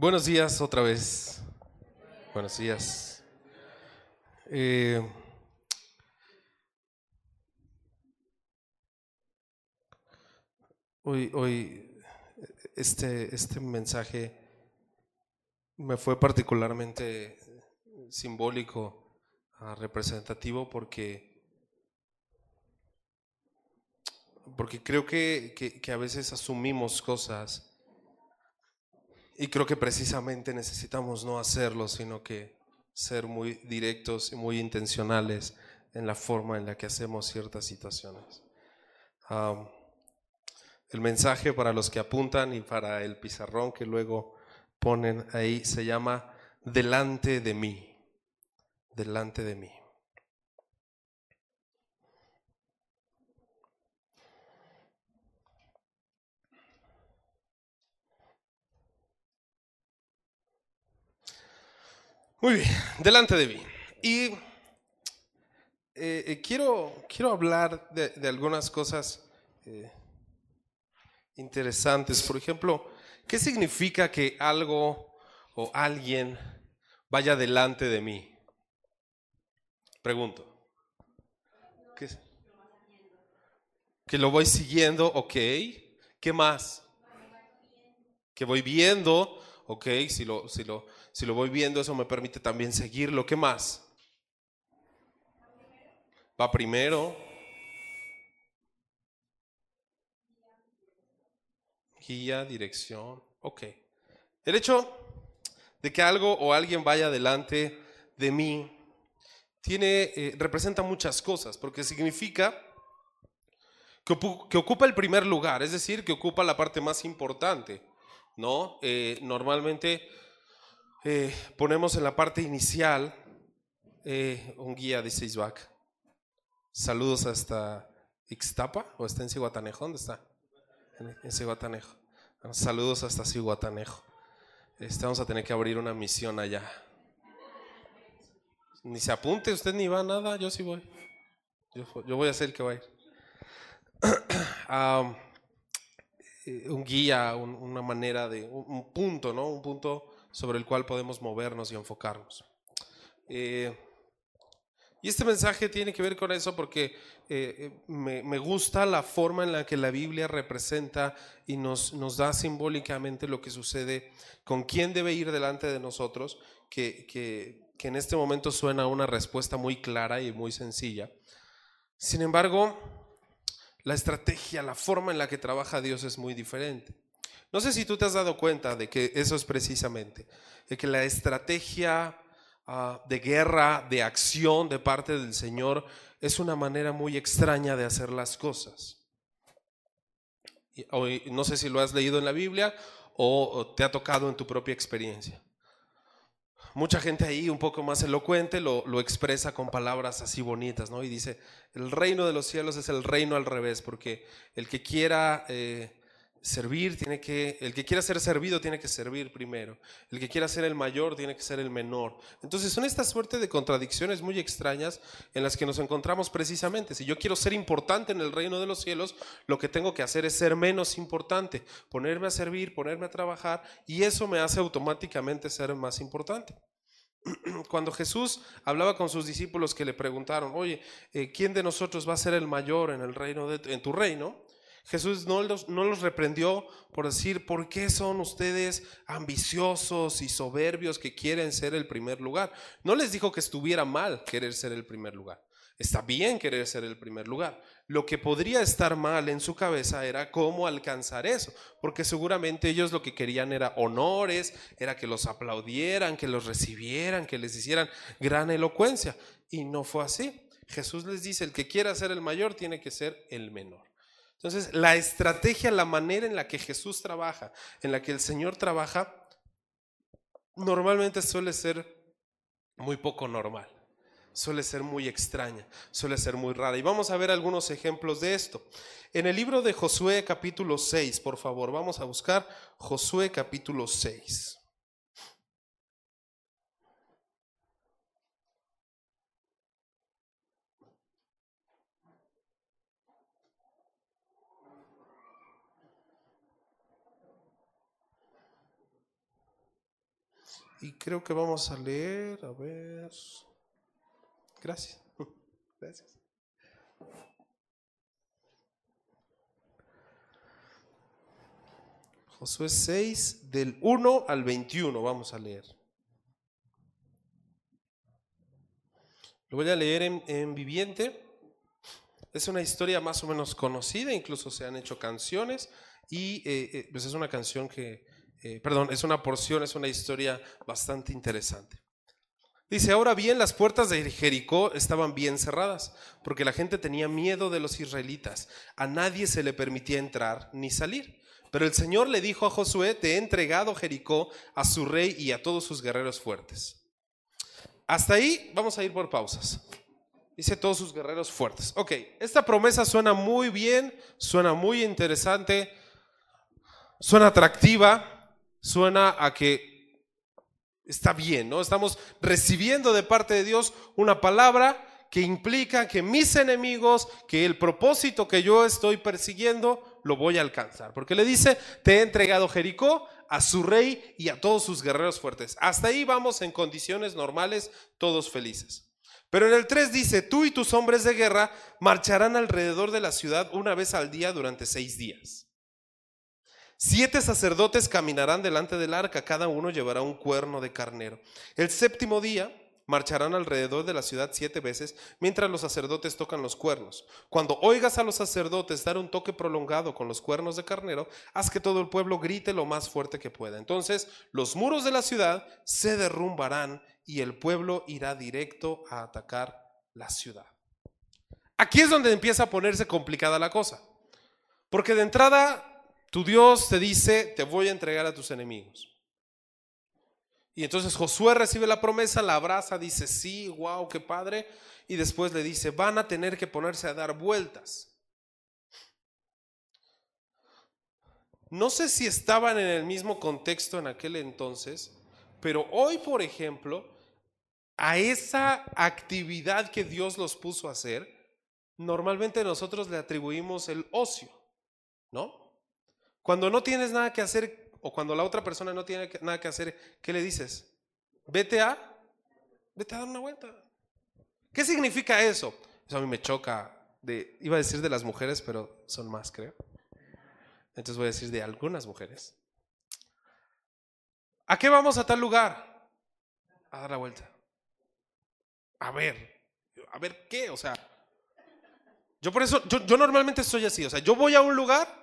Buenos días otra vez. Buenos días. Eh, hoy, hoy este, este mensaje me fue particularmente simbólico, ah, representativo, porque, porque creo que, que, que a veces asumimos cosas y creo que precisamente necesitamos no hacerlo, sino que ser muy directos y muy intencionales en la forma en la que hacemos ciertas situaciones. el mensaje para los que apuntan y para el pizarrón que luego ponen ahí se llama delante de mí, delante de mí. Muy bien, delante de mí. Y eh, eh, quiero, quiero hablar de, algunas cosas eh, interesantes. Por ejemplo, ¿qué significa que algo o alguien vaya delante de mí? Pregunto. ¿Qué? Que lo voy siguiendo, ok. ¿Qué más? Que voy viendo, ok, si lo, si lo, si lo voy viendo, eso me permite también seguirlo. ¿Qué más? Va primero. Guía, dirección. Ok. El hecho de que algo o alguien vaya delante de mí tiene, eh, representa muchas cosas, porque significa que, ocupa el primer lugar, es decir, que ocupa la parte más importante. ¿no? Eh, normalmente eh, ponemos en la parte inicial eh, un guía de Seisback. Saludos hasta Ixtapa o está en Cihuatanejo. ¿Dónde está? En, Cihuatanejo. Saludos hasta Cihuatanejo. Este, vamos a tener que abrir una misión allá. Ni se apunte, usted ni va a nada, yo sí voy. Yo, voy a ser el que va a ir. Eh, un guía, una manera de, un punto, ¿no? Un punto sobre el cual podemos movernos y enfocarnos. Eh, y este mensaje tiene que ver con eso porque eh, me, gusta la forma en la que la Biblia representa y nos, nos da simbólicamente lo que sucede con quién debe ir delante de nosotros, que, que, que en este momento suena una respuesta muy clara y muy sencilla. Sin embargo, la estrategia, la forma en la que trabaja Dios es muy diferente. No sé si tú te has dado cuenta de que eso es precisamente, de que la estrategia ah, de guerra, de acción de parte del Señor es una manera muy extraña de hacer las cosas. no sé si lo has leído en la Biblia o te ha tocado en tu propia experiencia. Mucha gente ahí un poco más elocuente lo, lo, expresa con palabras así bonitas, ¿no? Y dice, el reino de los cielos es el reino al revés, porque el que quiera eh, servir tiene que, el que quiera ser servido tiene que servir primero, el que quiera ser el mayor tiene que ser el menor. Entonces son esta suerte de contradicciones muy extrañas en las que nos encontramos precisamente. Si yo quiero ser importante en el reino de los cielos, lo que tengo que hacer es ser menos importante, ponerme a servir, ponerme a trabajar, y eso me hace automáticamente ser más importante. Cuando Jesús hablaba con sus discípulos que le preguntaron, oye, eh, ¿quién de nosotros va a ser el mayor en el reino de, en tu reino? Jesús no los, no los reprendió por decir, ¿por qué son ustedes ambiciosos y soberbios que quieren ser el primer lugar? No les dijo que estuviera mal querer ser el primer lugar. Está bien querer ser el primer lugar. Lo que podría estar mal en su cabeza era cómo alcanzar eso, porque seguramente ellos lo que querían era honores, era que los aplaudieran, que los recibieran, que les hicieran gran elocuencia. Y no fue así. Jesús les dice, el que quiera ser el mayor tiene que ser el menor. Entonces, la estrategia, la manera en la que Jesús trabaja, en la que el Señor trabaja, normalmente suele ser muy poco normal, suele ser muy extraña, suele ser muy rara. Y vamos a ver algunos ejemplos de esto. En el libro de Josué capítulo 6, por favor, vamos a buscar Josué capítulo 6. Y creo que vamos a leer, a ver. Gracias. Gracias. Josué 6, del 1 al 21, vamos a leer. Lo voy a leer en, viviente. Es una historia más o menos conocida, incluso se han hecho canciones y eh, eh, pues es una canción que, eh, perdón, es una porción, es una historia bastante interesante. Dice, ahora bien, las puertas de Jericó estaban bien cerradas, porque la gente tenía miedo de los israelitas. A nadie se le permitía entrar ni salir. Pero el Señor le dijo a Josué, te he entregado Jericó a su rey y a todos sus guerreros fuertes. Hasta ahí vamos a ir por pausas. Dice todos sus guerreros fuertes. Ok, esta promesa suena muy bien, suena muy interesante, suena atractiva, suena a que está bien, ¿no? Estamos recibiendo de parte de Dios una palabra que implica que mis enemigos, que el propósito que yo estoy persiguiendo, lo voy a alcanzar. Porque le dice, te he entregado Jericó a su rey y a todos sus guerreros fuertes. Hasta ahí vamos en condiciones normales, todos felices. Pero en el 3 dice, tú y tus hombres de guerra marcharán alrededor de la ciudad una vez al día durante seis días. Siete sacerdotes caminarán delante del arca, cada uno llevará un cuerno de carnero. El séptimo día marcharán alrededor de la ciudad siete veces mientras los sacerdotes tocan los cuernos. Cuando oigas a los sacerdotes dar un toque prolongado con los cuernos de carnero, haz que todo el pueblo grite lo más fuerte que pueda. Entonces los muros de la ciudad se derrumbarán y el pueblo irá directo a atacar la ciudad. Aquí es donde empieza a ponerse complicada la cosa. Porque de entrada tu Dios te dice, te voy a entregar a tus enemigos. Y entonces Josué recibe la promesa, la abraza, dice, sí, wow, qué padre. Y después le dice, van a tener que ponerse a dar vueltas. No sé si estaban en el mismo contexto en aquel entonces, pero hoy, por ejemplo, a esa actividad que Dios los puso a hacer, normalmente nosotros le atribuimos el ocio, ¿no? Cuando no tienes nada que hacer, o cuando la otra persona no tiene nada que hacer, ¿qué le dices? Vete a, vete a dar una vuelta. ¿Qué significa eso? Eso a mí me choca. Iba a decir de las mujeres, pero son más, creo. Entonces voy a decir de algunas mujeres. ¿A qué vamos a tal lugar? A dar la vuelta. A ver, a ver qué, o sea. Yo por eso, yo, yo normalmente soy así, o sea, yo voy a un lugar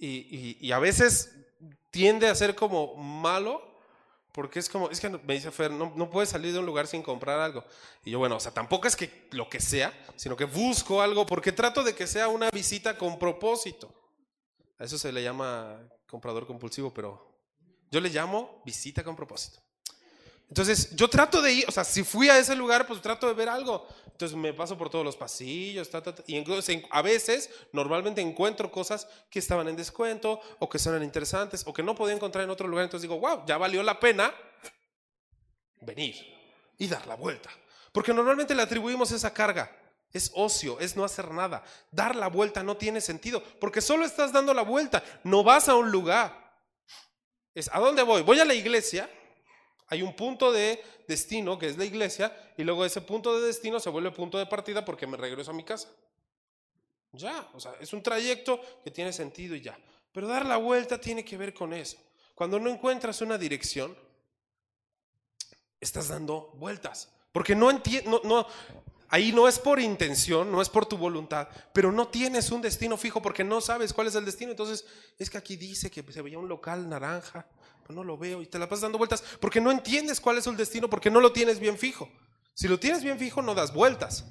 y, a veces tiende a ser como malo, porque es como, es que me dice Fer, no, no puedes salir de un lugar sin comprar algo. Y yo, bueno, o sea, tampoco es que lo que sea, sino que busco algo, porque trato de que sea una visita con propósito. A eso se le llama comprador compulsivo, pero yo le llamo visita con propósito. Entonces, yo trato de ir, o sea, si fui a ese lugar, pues trato de ver algo. Entonces me paso por todos los pasillos, y entonces, a veces, normalmente encuentro cosas que estaban en descuento, o que son interesantes, o que no podía encontrar en otro lugar. Entonces digo, wow, ya valió la pena venir y dar la vuelta. Porque normalmente le atribuimos esa carga. Es ocio, es no hacer nada. Dar la vuelta no tiene sentido, porque solo estás dando la vuelta, no vas a un lugar. Es, ¿a dónde voy? Voy a la iglesia hay un punto de destino que es la iglesia y luego ese punto de destino se vuelve punto de partida porque me regreso a mi casa. Ya, o sea, es un trayecto que tiene sentido y ya. Pero dar la vuelta tiene que ver con eso. Cuando no encuentras una dirección, estás dando vueltas. Porque no entiendo, no, ahí no es por intención, no es por tu voluntad, pero no tienes un destino fijo porque no sabes cuál es el destino. Entonces, es que aquí dice que se veía un local naranja no lo veo y te la pasas dando vueltas porque no entiendes cuál es el destino, porque no lo tienes bien fijo. Si lo tienes bien fijo, no das vueltas.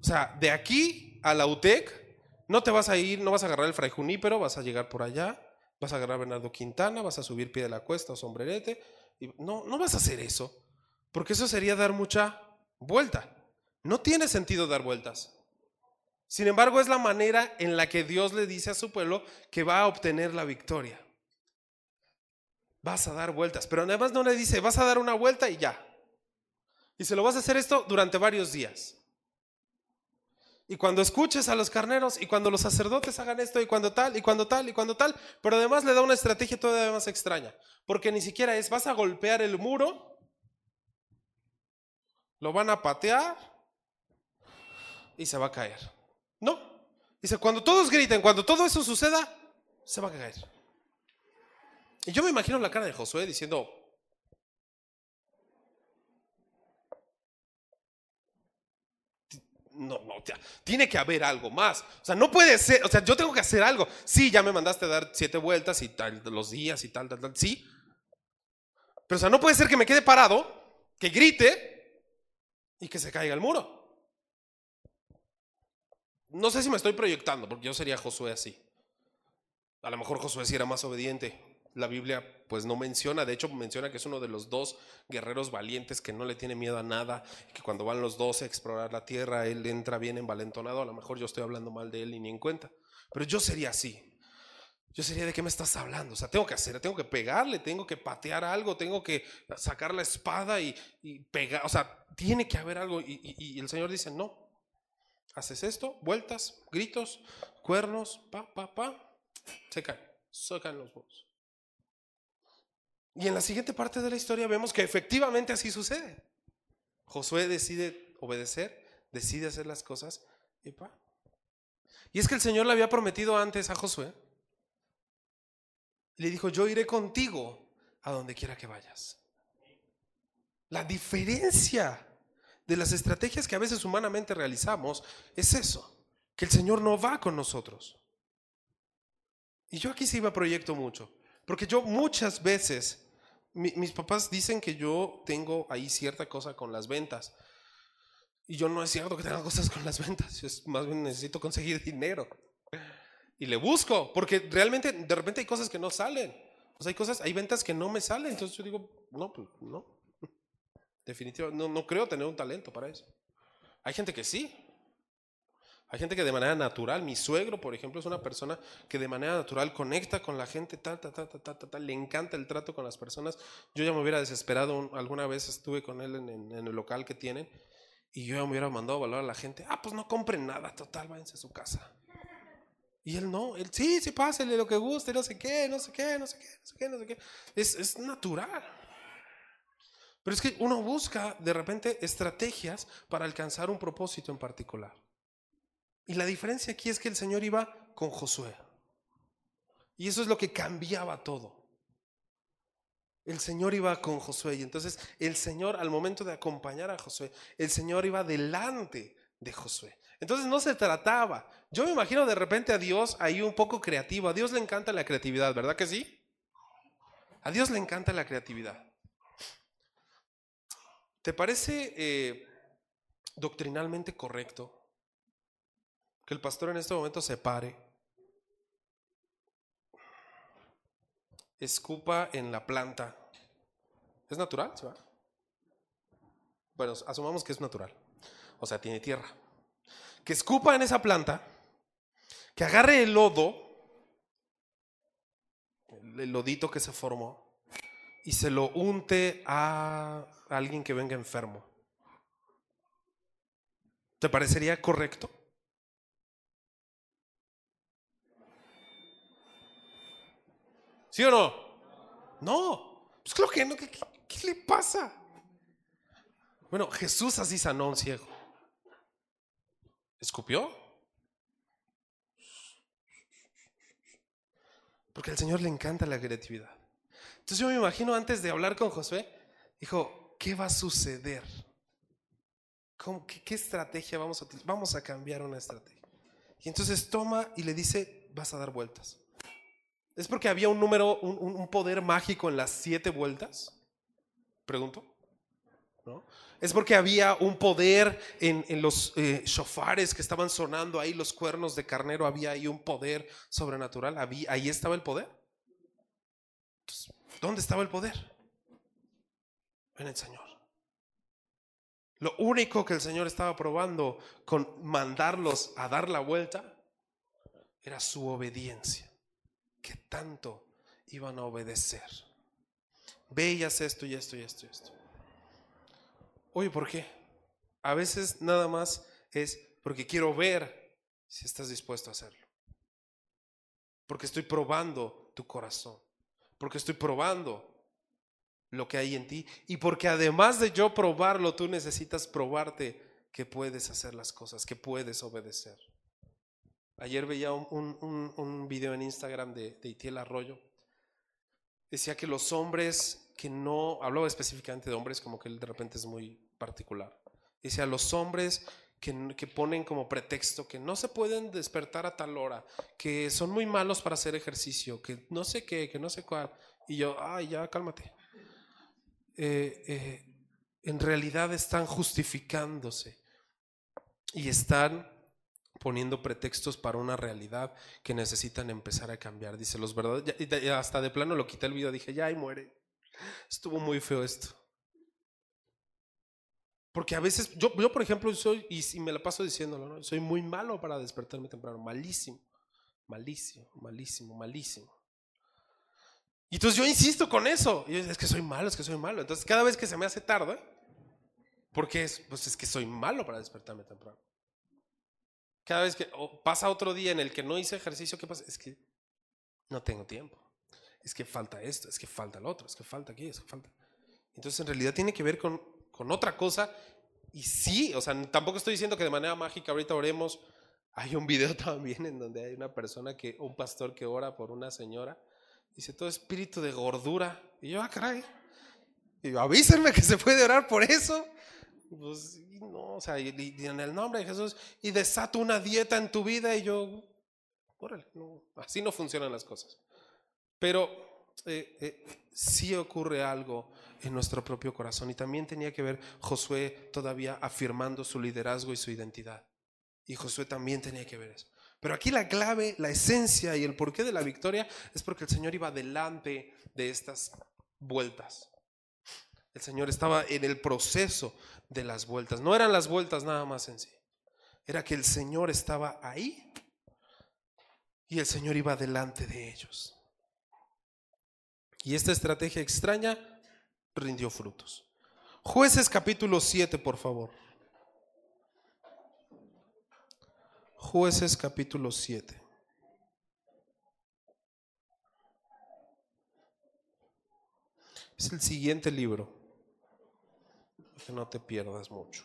O sea, de aquí a la UTEC, no te vas a ir, no vas a agarrar el Fray Junípero, vas a llegar por allá, vas a agarrar Bernardo Quintana, vas a subir pie de la cuesta o sombrerete. No, no vas a hacer eso, porque eso sería dar mucha vuelta. No tiene sentido dar vueltas. Sin embargo, es la manera en la que Dios le dice a su pueblo que va a obtener la victoria vas a dar vueltas. Pero además no le dice, vas a dar una vuelta y ya. Y se lo vas a hacer esto durante varios días. Y cuando escuches a los carneros, y cuando los sacerdotes hagan esto, y cuando tal, y cuando tal, y cuando tal, pero además le da una estrategia todavía más extraña, porque ni siquiera es, vas a golpear el muro, lo van a patear y se va a caer. No, dice, cuando todos griten, cuando todo eso suceda, se va a caer. Y yo me imagino la cara de Josué diciendo, no, no, tiene que haber algo más. O sea, no puede ser, o sea, yo tengo que hacer algo. Sí, ya me mandaste dar siete vueltas y tal, los días y tal, tal, tal, sí. Pero, o sea, no puede ser que me quede parado, que grite y que se caiga el muro. No sé si me estoy proyectando, porque yo sería Josué así. A lo mejor Josué sí era más obediente la Biblia pues no menciona, de hecho menciona que es uno de los dos guerreros valientes que no le tiene miedo a nada, que cuando van los dos a explorar la tierra, él entra bien envalentonado, a lo mejor yo estoy hablando mal de él y ni en cuenta, pero yo sería así. Yo sería de qué me estás hablando, o sea, tengo que hacer, tengo que pegarle, tengo que patear algo, tengo que sacar la espada y, pegar, o sea, tiene que haber algo. Y, el Señor dice, no, haces esto, vueltas, gritos, cuernos, pa, pa, pa, se caen, se caen los huevos. Y en la siguiente parte de la historia vemos que efectivamente así sucede. Josué decide obedecer, decide hacer las cosas y pa. Y es que el Señor le había prometido antes a Josué. Le dijo, yo iré contigo a donde quiera que vayas. La diferencia de las estrategias que a veces humanamente realizamos es eso, que el Señor no va con nosotros. Y yo aquí sí me proyecto mucho, porque yo muchas veces mis papás dicen que yo tengo ahí cierta cosa con las ventas. Y yo no es cierto que tenga cosas con las ventas. Yo más bien necesito conseguir dinero. Y le busco, porque realmente de repente hay cosas que no salen. O sea, hay cosas, hay ventas que no me salen. Entonces yo digo, no, pues no. Definitivamente, no, no creo tener un talento para eso. Hay gente que sí, hay gente que de manera natural, mi suegro, por ejemplo, es una persona que de manera natural conecta con la gente, tal, tal, tal, tal, tal, le encanta el trato con las personas. Yo ya me hubiera desesperado, alguna vez estuve con él en, el local que tienen y yo ya me hubiera mandado a valorar a la gente, ah, pues no compren nada, total, váyanse a su casa. Y él no, él sí, sí, pásele lo que guste, no sé qué, no sé qué, no sé qué, no sé qué, no sé qué. Es natural. Pero es que uno busca de repente estrategias para alcanzar un propósito en particular. Y la diferencia aquí es que el Señor iba con Josué. Y eso es lo que cambiaba todo. El Señor iba con Josué y entonces el Señor al momento de acompañar a Josué, el Señor iba delante de Josué. Entonces no se trataba. Yo me imagino de repente a Dios ahí un poco creativo. A Dios le encanta la creatividad, ¿verdad que sí? A Dios le encanta la creatividad. ¿Te parece eh, doctrinalmente correcto que el pastor en este momento se pare, escupa en la planta. ¿Es natural? Bueno, asumamos que es natural. O sea, tiene tierra. Que escupa en esa planta, que agarre el lodo, el lodito que se formó, y se lo unte a alguien que venga enfermo. ¿Te parecería correcto? ¿Sí o no? No. Pues claro que no. ¿Qué, le pasa? Bueno, Jesús así sanó a un ciego. ¿Escupió? Porque al Señor le encanta la creatividad. Entonces yo me imagino antes de hablar con Josué, dijo, ¿qué va a suceder? qué, estrategia vamos a utilizar? Vamos a cambiar una estrategia. Y entonces toma y le dice, vas a dar vueltas. ¿Es porque había un número, un, poder mágico en las siete vueltas? Pregunto. ¿No? Es porque había un poder en, los eh, shofares que estaban sonando ahí, los cuernos de carnero, había ahí un poder sobrenatural, había, ahí estaba el poder. ¿Dónde estaba el poder? En el Señor. Lo único que el Señor estaba probando con mandarlos a dar la vuelta era su obediencia que tanto iban a obedecer. Ve y haz esto y esto y esto y esto. Oye, ¿por qué? A veces nada más es porque quiero ver si estás dispuesto a hacerlo. Porque estoy probando tu corazón, porque estoy probando lo que hay en ti y porque además de yo probarlo, tú necesitas probarte que puedes hacer las cosas, que puedes obedecer. Ayer veía un, un, video en Instagram de, de Itiel Arroyo. Decía que los hombres que no, hablaba específicamente de hombres como que él de repente es muy particular. Decía, los hombres que, que, ponen como pretexto que no se pueden despertar a tal hora, que son muy malos para hacer ejercicio, que no sé qué, que no sé cuál. Y yo, ay, ya, cálmate. Eh, eh, en realidad están justificándose y están poniendo pretextos para una realidad que necesitan empezar a cambiar. Dice, los verdades, hasta de plano lo quité el video, dije, ya, y muere. Estuvo muy feo esto. Porque a veces, yo, yo por ejemplo, soy, y, me la paso diciéndolo, ¿no? soy muy malo para despertarme temprano, malísimo, malísimo, malísimo, malísimo. Y entonces yo insisto con eso. Y es que soy malo, es que soy malo. Entonces cada vez que se me hace tarde, porque es, pues es que soy malo para despertarme temprano. Cada vez que pasa otro día en el que no hice ejercicio, ¿qué pasa? Es que no tengo tiempo. Es que falta esto, es que falta el otro, es que falta aquí, es que falta. Entonces en realidad tiene que ver con, con otra cosa. Y sí, o sea, tampoco estoy diciendo que de manera mágica ahorita oremos. Hay un video también en donde hay una persona que, un pastor que ora por una señora Dice, todo espíritu de gordura. Y yo, ah, caray. Y yo, avísenme que se puede orar por eso. Pues, no, o sea, y, en el nombre de Jesús, y desato una dieta en tu vida, y yo, órale, no, así no funcionan las cosas. Pero eh, eh, sí ocurre algo en nuestro propio corazón, y también tenía que ver Josué todavía afirmando su liderazgo y su identidad. Y Josué también tenía que ver eso. Pero aquí la clave, la esencia y el porqué de la victoria es porque el Señor iba delante de estas vueltas. El Señor estaba en el proceso de las vueltas. No eran las vueltas nada más en sí. Era que el Señor estaba ahí y el Señor iba delante de ellos. Y esta estrategia extraña rindió frutos. Jueces capítulo 7, por favor. Jueces capítulo 7. Es el siguiente libro. Que no te pierdas mucho.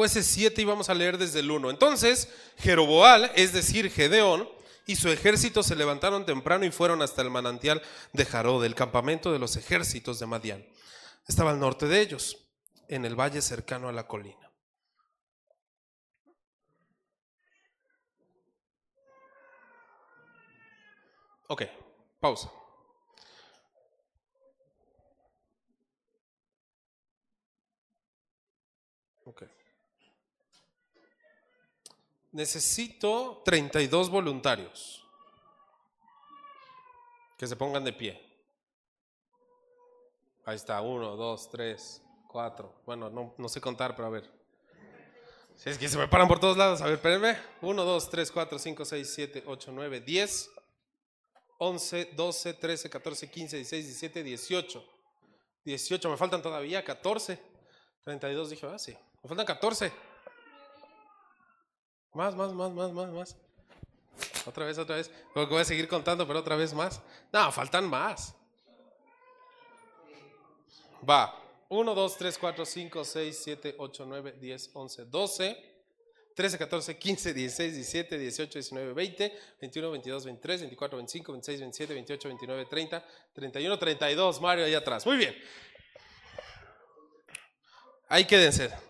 Jueces 7 y vamos a leer desde el 1. Entonces, Jeroboal, es decir, Gedeón, y su ejército se levantaron temprano y fueron hasta el manantial de Jarod, el campamento de los ejércitos de Madián. Estaba al norte de ellos, en el valle cercano a la colina. Ok, pausa. Necesito 32 voluntarios que se pongan de pie. Ahí está, uno, dos, tres, cuatro. Bueno, no, sé contar, pero a ver. Si es que se me paran por todos lados. A ver, espérenme. Uno, dos, tres, cuatro, cinco, seis, siete, ocho, nueve, diez, once, doce, trece, catorce, quince, dieciséis, diecisiete, dieciocho. Dieciocho, me faltan todavía catorce. Treinta y dos, dije, ah, sí. Me faltan catorce. Más, más, más, más, más, más. Otra vez, otra vez. Porque voy a seguir contando, pero otra vez más. No, faltan más. Va. 1, 2, 3, 4, 5, 6, 7, 8, 9, 10, 11, 12, 13, 14, 15, 16, 17, 18, 19, 20, 21, 22, 23, 24, 25, 26, 27, 28, 29, 30, 31, 32. Mario ahí atrás. Muy bien. Ahí quédense.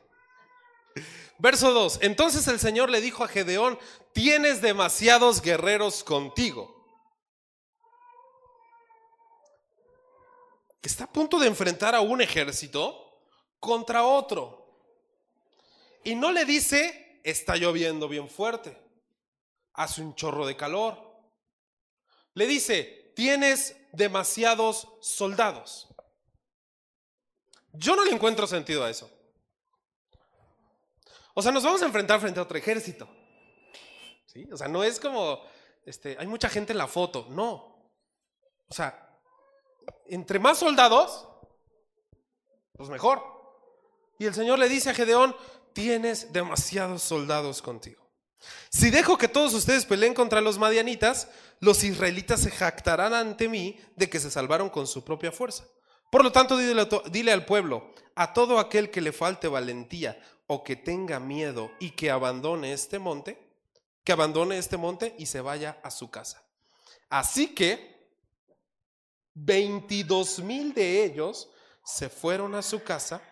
Verso 2. Entonces el Señor le dijo a Gedeón, tienes demasiados guerreros contigo. Está a punto de enfrentar a un ejército contra otro. Y no le dice, está lloviendo bien fuerte, hace un chorro de calor. Le dice, tienes demasiados soldados. Yo no le encuentro sentido a eso. O sea, nos vamos a enfrentar frente a otro ejército. ¿Sí? O sea, no es como, este, hay mucha gente en la foto, no. O sea, entre más soldados, pues mejor. Y el Señor le dice a Gedeón, tienes demasiados soldados contigo. Si dejo que todos ustedes peleen contra los madianitas, los israelitas se jactarán ante mí de que se salvaron con su propia fuerza. Por lo tanto, dile, dile, al pueblo, a todo aquel que le falte valentía o que tenga miedo y que abandone este monte, que abandone este monte y se vaya a su casa. Así que 22 mil de ellos se fueron a su casa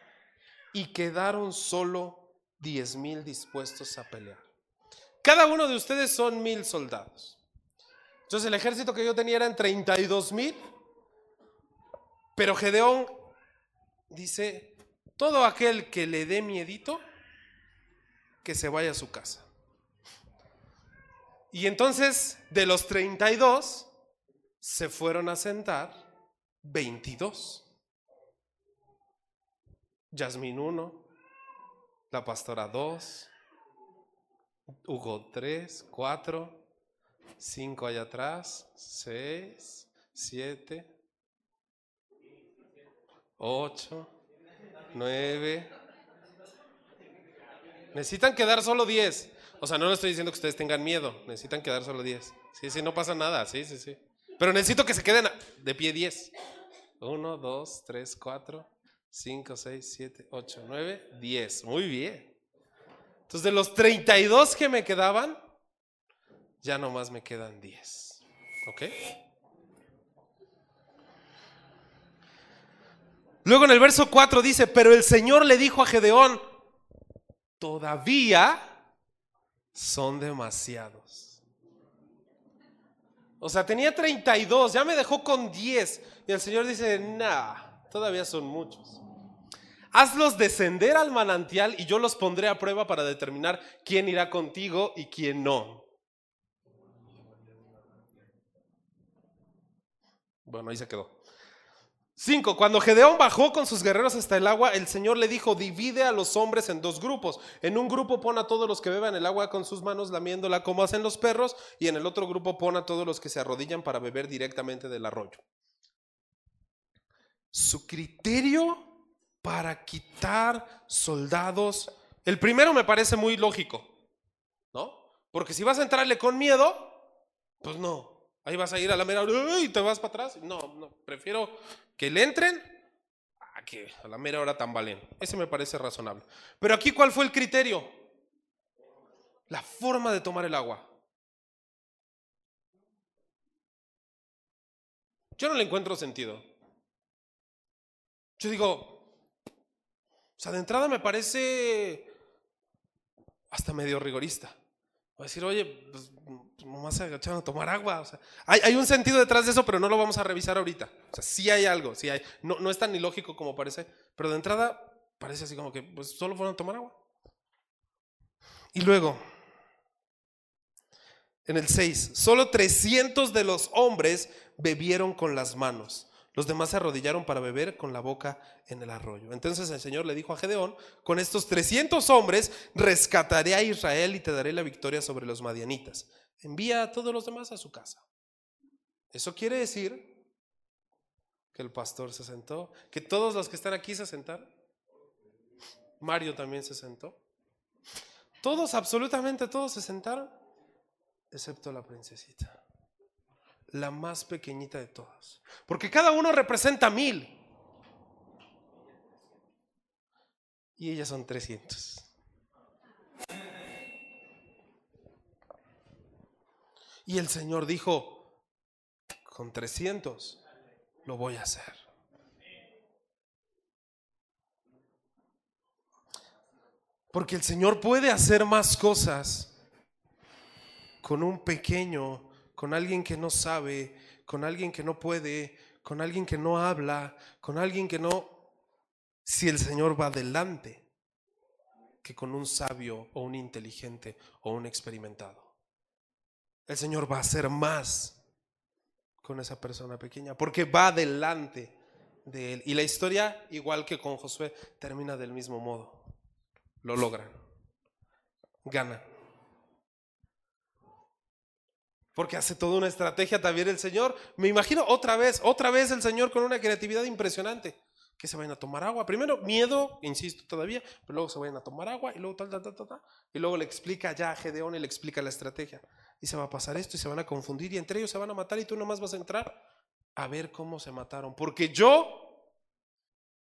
y quedaron solo 10 mil dispuestos a pelear. Cada uno de ustedes son mil soldados. Entonces el ejército que yo tenía eran 32 mil, pero Gedeón dice, todo aquel que le dé miedito, que se vaya a su casa. Y entonces de los 32 se fueron a sentar 22. Yasmín 1, la pastora 2, Hugo 3, 4, 5 allá atrás, 6, 7, 8, 9. Necesitan quedar solo 10. O sea, no le estoy diciendo que ustedes tengan miedo, necesitan quedar solo 10. Sí, sí, no pasa nada, sí, sí, sí. Pero necesito que se queden de pie 10. 1, 2, 3, 4, 5, 6, 7, 8, 9, 10. Muy bien. Entonces, de los 32 que me quedaban, ya nomás me quedan 10. ¿Ok? Luego en el verso 4 dice, pero el Señor le dijo a Gedeón, todavía son demasiados. O sea, tenía 32, ya me dejó con 10. Y el Señor dice, nah, todavía son muchos. Hazlos descender al manantial y yo los pondré a prueba para determinar quién irá contigo y quién no. Bueno, ahí se quedó. Cinco, cuando Gedeón bajó con sus guerreros hasta el agua, el Señor le dijo, divide a los hombres en dos grupos. En un grupo pon a todos los que beban el agua con sus manos lamiéndola como hacen los perros, y en el otro grupo pon a todos los que se arrodillan para beber directamente del arroyo. Su criterio para quitar soldados, el primero me parece muy lógico, ¿no? Porque si vas a entrarle con miedo, pues no, ahí vas a ir a la mera hora y te vas para atrás. No, no, prefiero que le entren a que a la mera hora tambalen. Ese me parece razonable. Pero aquí, ¿cuál fue el criterio? La forma de tomar el agua. Yo no le encuentro sentido. Yo digo, o sea, de entrada me parece hasta medio rigorista. Va a decir, oye, pues, nomás se agacharon a tomar agua. O sea, hay, hay, un sentido detrás de eso, pero no lo vamos a revisar ahorita. O sea, sí hay algo, sí hay. No, no es tan ilógico como parece, pero de entrada parece así como que pues solo fueron a tomar agua. Y luego, en el 6, solo 300 de los hombres bebieron con las manos. Los demás se arrodillaron para beber con la boca en el arroyo. Entonces el Señor le dijo a Gedeón, con estos 300 hombres rescataré a Israel y te daré la victoria sobre los madianitas. Envía a todos los demás a su casa. Eso quiere decir que el pastor se sentó, que todos los que están aquí se sentaron. Mario también se sentó. Todos, absolutamente todos se sentaron, excepto la princesita la más pequeñita de todas. Porque cada uno representa mil. Y ellas son 300. Y el Señor dijo, con 300 lo voy a hacer. Porque el Señor puede hacer más cosas con un pequeño con alguien que no sabe, con alguien que no puede, con alguien que no habla, con alguien que no... Si el Señor va adelante que con un sabio o un inteligente o un experimentado. El Señor va a hacer más con esa persona pequeña porque va adelante de él. Y la historia, igual que con Josué, termina del mismo modo. Lo logran. gana. Porque hace toda una estrategia también el Señor. Me imagino otra vez, otra vez el Señor con una creatividad impresionante. Que se vayan a tomar agua. Primero, miedo, insisto todavía, pero luego se vayan a tomar agua y luego tal, tal, tal, tal, tal. Y luego le explica ya a Gedeón y le explica la estrategia. Y se va a pasar esto y se van a confundir y entre ellos se van a matar y tú nomás vas a entrar a ver cómo se mataron. Porque yo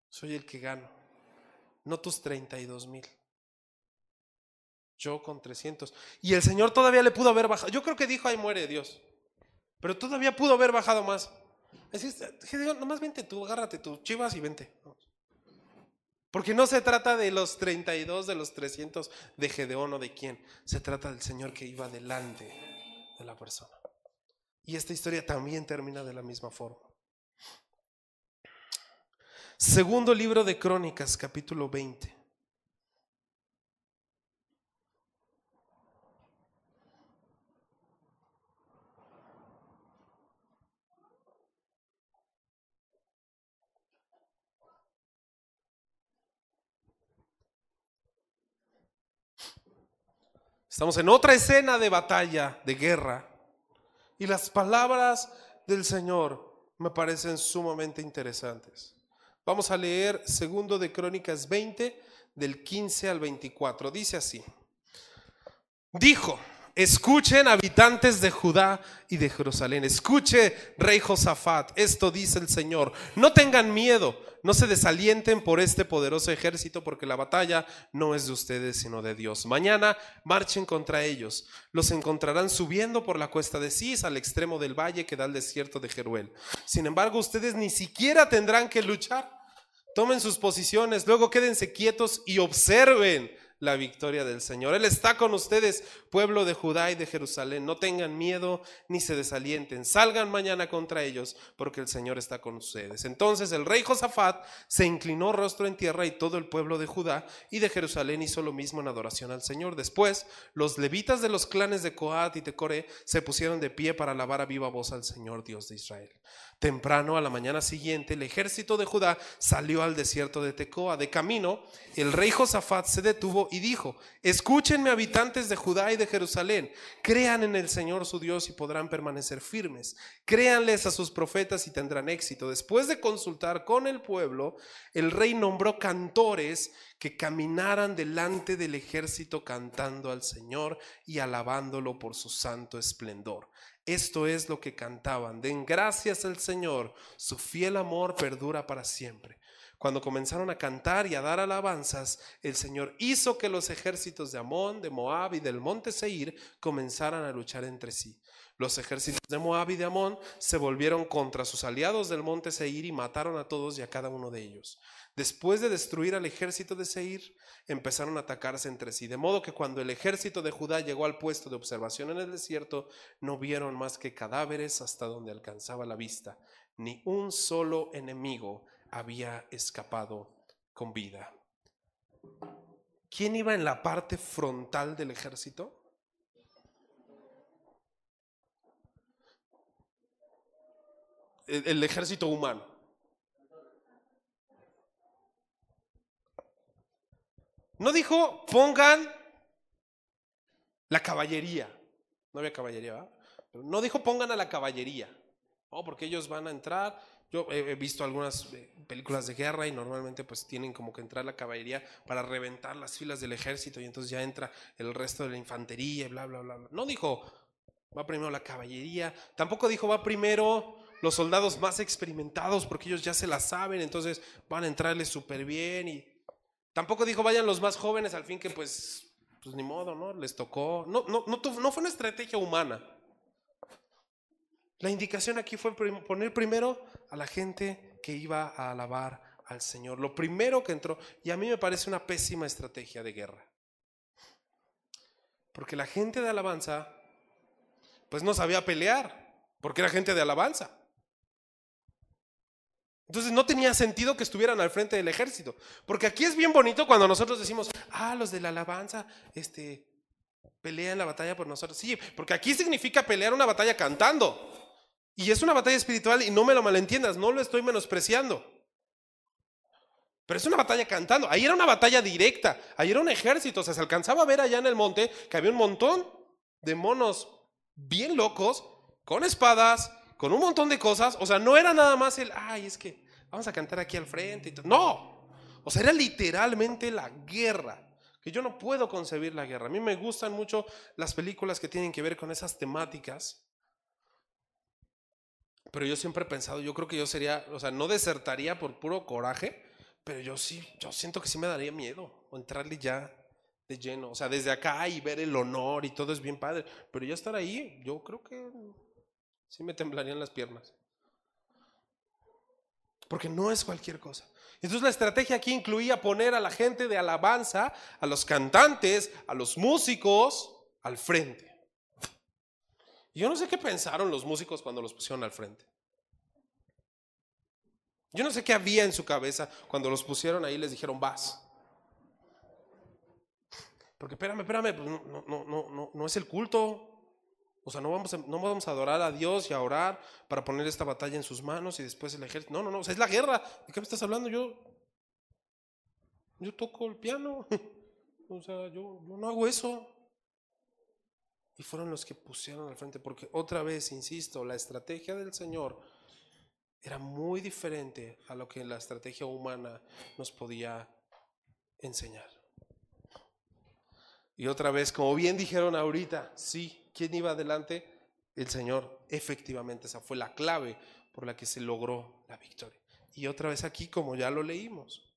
soy el que gano, no tus 32 mil. Yo con 300. Y el Señor todavía le pudo haber bajado. Yo creo que dijo, ahí muere Dios. Pero todavía pudo haber bajado más. Es decir, nomás vente tú, agárrate tú, chivas y vente. Porque no se trata de los 32, de los 300 de Gedeón o de quién. Se trata del Señor que iba delante de la persona. Y esta historia también termina de la misma forma. Segundo libro de Crónicas, capítulo 20. Estamos en otra escena de batalla, de guerra. Y las palabras del Señor me parecen sumamente interesantes. Vamos a leer segundo de Crónicas 20 del 15 al 24. Dice así. Dijo, escuchen habitantes de Judá y de Jerusalén. Escuche, rey Josafat, esto dice el Señor. No tengan miedo no se desalienten por este poderoso ejército, porque la batalla no es de ustedes, sino de Dios. Mañana marchen contra ellos. Los encontrarán subiendo por la cuesta de Cis al extremo del valle que da al desierto de Jeruel. Sin embargo, ustedes ni siquiera tendrán que luchar. Tomen sus posiciones, luego quédense quietos y observen la victoria del Señor. Él está con ustedes, pueblo de Judá y de Jerusalén. No tengan miedo ni se desalienten. Salgan mañana contra ellos, porque el Señor está con ustedes. Entonces el rey Josafat se inclinó rostro en tierra y todo el pueblo de Judá y de Jerusalén hizo lo mismo en adoración al Señor. Después, los levitas de los clanes de Coat y de Coré se pusieron de pie para alabar a viva voz al Señor Dios de Israel. Temprano a la mañana siguiente, el ejército de Judá salió al desierto de Tecoa. De camino, el rey Josafat se detuvo y dijo, escúchenme habitantes de Judá y de Jerusalén, crean en el Señor su Dios y podrán permanecer firmes. Créanles a sus profetas y tendrán éxito. Después de consultar con el pueblo, el rey nombró cantores que caminaran delante del ejército cantando al Señor y alabándolo por su santo esplendor. Esto es lo que cantaban. Den gracias al Señor, su fiel amor perdura para siempre. Cuando comenzaron a cantar y a dar alabanzas, el Señor hizo que los ejércitos de Amón, de Moab y del monte Seir comenzaran a luchar entre sí. Los ejércitos de Moab y de Amón se volvieron contra sus aliados del monte Seir y mataron a todos y a cada uno de ellos. Después de destruir al ejército de Seir, empezaron a atacarse entre sí. De modo que cuando el ejército de Judá llegó al puesto de observación en el desierto, no vieron más que cadáveres hasta donde alcanzaba la vista. Ni un solo enemigo había escapado con vida. ¿Quién iba en la parte frontal del ejército? El, ejército humano. No dijo pongan la caballería. No había caballería, no dijo pongan a la caballería. No, porque ellos van a entrar. Yo he visto algunas eh, películas de guerra y normalmente pues tienen como que entrar la caballería para reventar las filas del ejército y entonces ya entra el resto de la infantería y bla, bla, bla. bla. No dijo va primero la caballería. Tampoco dijo va primero los soldados más experimentados porque ellos ya se la saben, entonces van a entrarles súper bien y Tampoco dijo vayan los más jóvenes, al fin que pues, pues ni modo, ¿no? Les tocó. No, no, no, no fue una estrategia humana. La indicación aquí fue poner primero a la gente que iba a alabar al Señor. Lo primero que entró, y a mí me parece una pésima estrategia de guerra. Porque la gente de alabanza, pues no sabía pelear, porque era gente de alabanza. Entonces no tenía sentido que estuvieran al frente del ejército. Porque aquí es bien bonito cuando nosotros decimos, ah, los de la alabanza, este, pelean la batalla por nosotros. Sí, porque aquí significa pelear una batalla cantando. Y es una batalla espiritual y no me lo malentiendas, no lo estoy menospreciando. Pero es una batalla cantando. Ahí era una batalla directa. Ahí era un ejército. O sea, se alcanzaba a ver allá en el monte que había un montón de monos bien locos, con espadas, con un montón de cosas. O sea, no era nada más el, ay, es que vamos a cantar aquí al frente. No. O sea, era literalmente la guerra. Que yo no puedo concebir la guerra. A mí me gustan mucho las películas que tienen que ver con esas temáticas. Pero yo siempre he pensado, yo creo que yo sería, o sea, no desertaría por puro coraje, pero yo sí, yo siento que sí me daría miedo entrarle ya de lleno. O sea, desde acá y ver el honor y todo es bien padre. Pero ya estar ahí, yo creo que sí me temblarían las piernas. Porque no es cualquier cosa. Entonces la estrategia aquí incluía poner a la gente de alabanza, a los cantantes, a los músicos al frente. Yo no sé qué pensaron los músicos cuando los pusieron al frente. Yo no sé qué había en su cabeza cuando los pusieron ahí y les dijeron, vas. Porque espérame, espérame, pues no, no, no, no es el culto. O sea, no vamos, a, no vamos a adorar a Dios y a orar para poner esta batalla en sus manos y después el ejército. No, no, no, o sea, es la guerra. ¿De qué me estás hablando? Yo, yo toco el piano. O sea, yo, yo no hago eso. Y fueron los que pusieron al frente, porque otra vez, insisto, la estrategia del Señor era muy diferente a lo que la estrategia humana nos podía enseñar. Y otra vez, como bien dijeron ahorita, sí, ¿quién iba adelante? El Señor. Efectivamente, esa fue la clave por la que se logró la victoria. Y otra vez aquí, como ya lo leímos,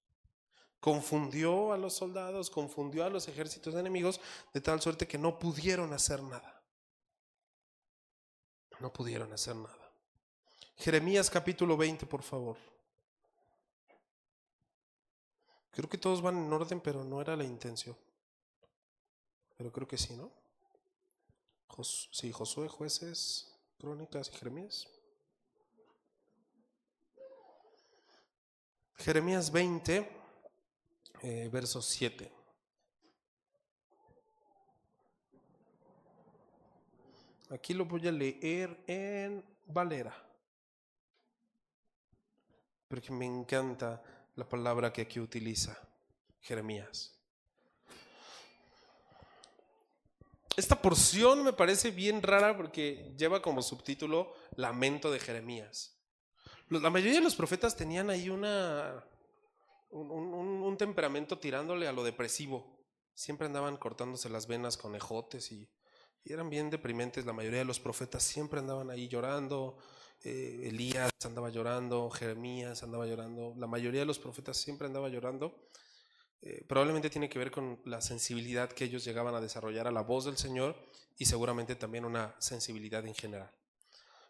confundió a los soldados, confundió a los ejércitos enemigos, de tal suerte que no pudieron hacer nada. No pudieron hacer nada. Jeremías capítulo 20, por favor. Creo que todos van en orden, pero no era la intención. Pero creo que sí, ¿no? Sí, Josué, jueces, crónicas y Jeremías. Jeremías 20, eh, verso 7. Aquí lo voy a leer en Valera porque me encanta la palabra que aquí utiliza Jeremías. Esta porción me parece bien rara porque lleva como subtítulo Lamento de Jeremías. La mayoría de los profetas tenían ahí una, un, temperamento tirándole a lo depresivo. Siempre andaban cortándose las venas con ejotes y, eran bien deprimentes. La mayoría de los profetas siempre andaban ahí llorando, eh, Elías andaba llorando, Jeremías andaba llorando, la mayoría de los profetas siempre andaba llorando. Eh, probablemente tiene que ver con la sensibilidad que ellos llegaban a desarrollar a la voz del Señor y seguramente también una sensibilidad en general.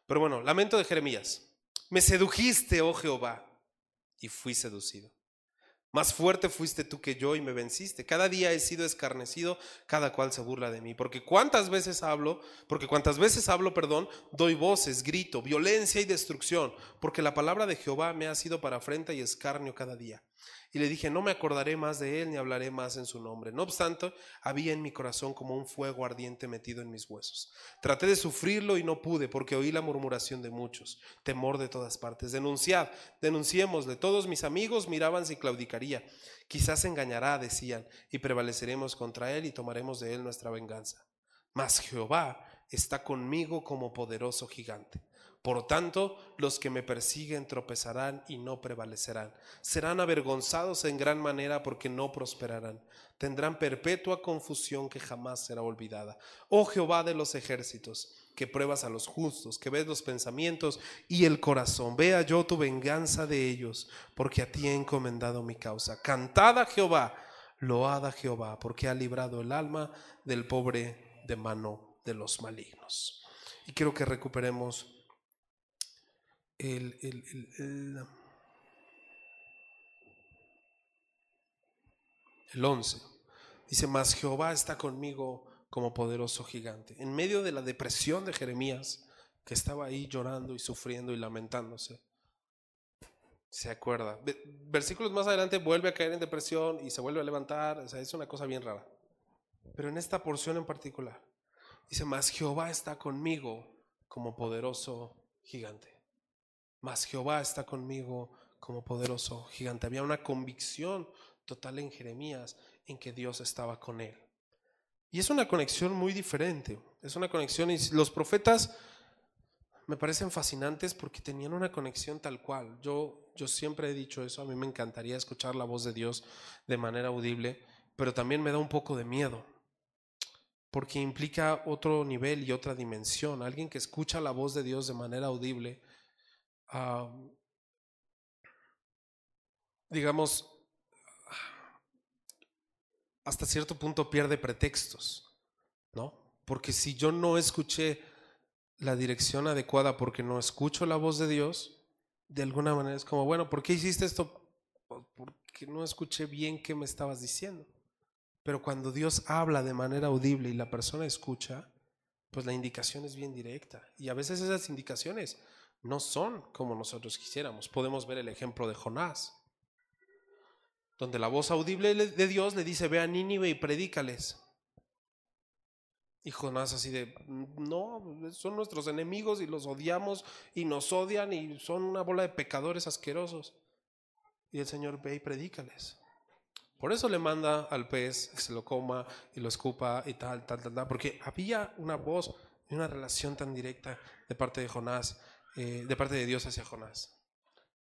Pero bueno, lamento de Jeremías. Me sedujiste, oh Jehová, y fui seducido. Más fuerte fuiste tú que yo y me venciste. Cada día he sido escarnecido, cada cual se burla de mí. Porque cuántas veces hablo, porque cuántas veces hablo, perdón, doy voces, grito, violencia y destrucción. Porque la palabra de Jehová me ha sido para afrenta y escarnio cada día. Y le dije, no me acordaré más de él ni hablaré más en su nombre. No obstante, había en mi corazón como un fuego ardiente metido en mis huesos. Traté de sufrirlo y no pude porque oí la murmuración de muchos, temor de todas partes. Denunciad, denunciémosle. Todos mis amigos miraban si claudicaría. Quizás engañará, decían, y prevaleceremos contra él y tomaremos de él nuestra venganza. Mas Jehová está conmigo como poderoso gigante. Por tanto, los que me persiguen tropezarán y no prevalecerán. Serán avergonzados en gran manera porque no prosperarán. Tendrán perpetua confusión que jamás será olvidada. Oh Jehová de los ejércitos, que pruebas a los justos, que ves los pensamientos y el corazón. Vea yo tu venganza de ellos, porque a ti he encomendado mi causa. Cantad a Jehová, load a Jehová, porque ha librado el alma del pobre de mano de los malignos. Y quiero que recuperemos el, el, el, 11. Dice, mas Jehová está conmigo como poderoso gigante. En medio de la depresión de Jeremías, que estaba ahí llorando y sufriendo y lamentándose, se acuerda. Versículos más adelante vuelve a caer en depresión y se vuelve a levantar. Es una cosa bien rara. Pero en esta porción en particular, dice, mas Jehová está conmigo como poderoso gigante mas Jehová está conmigo como poderoso gigante. Había una convicción total en Jeremías en que Dios estaba con él. Y es una conexión muy diferente. Es una conexión y los profetas me parecen fascinantes porque tenían una conexión tal cual. Yo, yo siempre he dicho eso, a mí me encantaría escuchar la voz de Dios de manera audible, pero también me da un poco de miedo porque implica otro nivel y otra dimensión. Alguien que escucha la voz de Dios de manera audible, digamos, hasta cierto punto pierde pretextos, ¿no? Porque si yo no escuché la dirección adecuada porque no escucho la voz de Dios, de alguna manera es como, bueno, ¿por qué hiciste esto? Porque no escuché bien qué me estabas diciendo. Pero cuando Dios habla de manera audible y la persona escucha, pues la indicación es bien directa. Y a veces esas indicaciones no son como nosotros quisiéramos. Podemos ver el ejemplo de Jonás, donde la voz audible de Dios le dice, ve a Nínive y predícales. Y Jonás así de, no, son nuestros enemigos y los odiamos y nos odian y son una bola de pecadores asquerosos. Y el Señor ve y predícales. Por eso le manda al pez que se lo coma y lo escupa y tal, tal, tal, tal, porque había una voz y una relación tan directa de parte de Jonás, eh, de parte de Dios hacia Jonás.